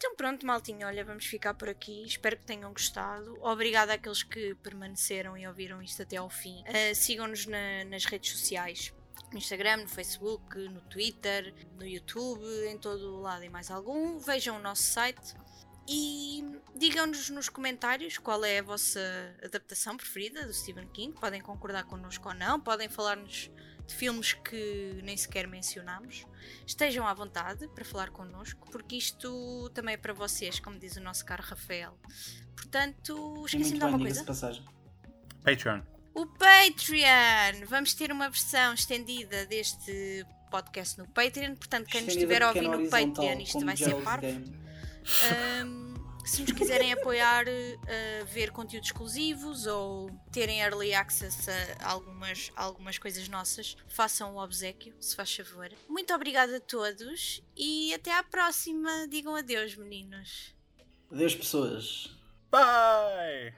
então pronto, maltinho, olha, vamos ficar por aqui. Espero que tenham gostado. Obrigada àqueles que permaneceram e ouviram isto até ao fim. Uh, Sigam-nos na, nas redes sociais. No Instagram, no Facebook, no Twitter, no YouTube, em todo o lado e mais algum. Vejam o nosso site e digam-nos nos comentários qual é a vossa adaptação preferida do Stephen King. Podem concordar connosco ou não, podem falar-nos de filmes que nem sequer mencionamos. Estejam à vontade para falar connosco, porque isto também é para vocês, como diz o nosso caro Rafael. Portanto, esqueci-me de uma coisa. Passagem. Patreon. O Patreon! Vamos ter uma versão estendida deste podcast no Patreon. Portanto, quem nos estiver a ouvir no Patreon, isto vai ser parvo. Um, se nos quiserem apoiar a ver conteúdos exclusivos ou terem early access a algumas, algumas coisas nossas, façam o obsequio, se faz favor. Muito obrigada a todos e até à próxima. Digam adeus, meninos. Adeus, pessoas. Bye!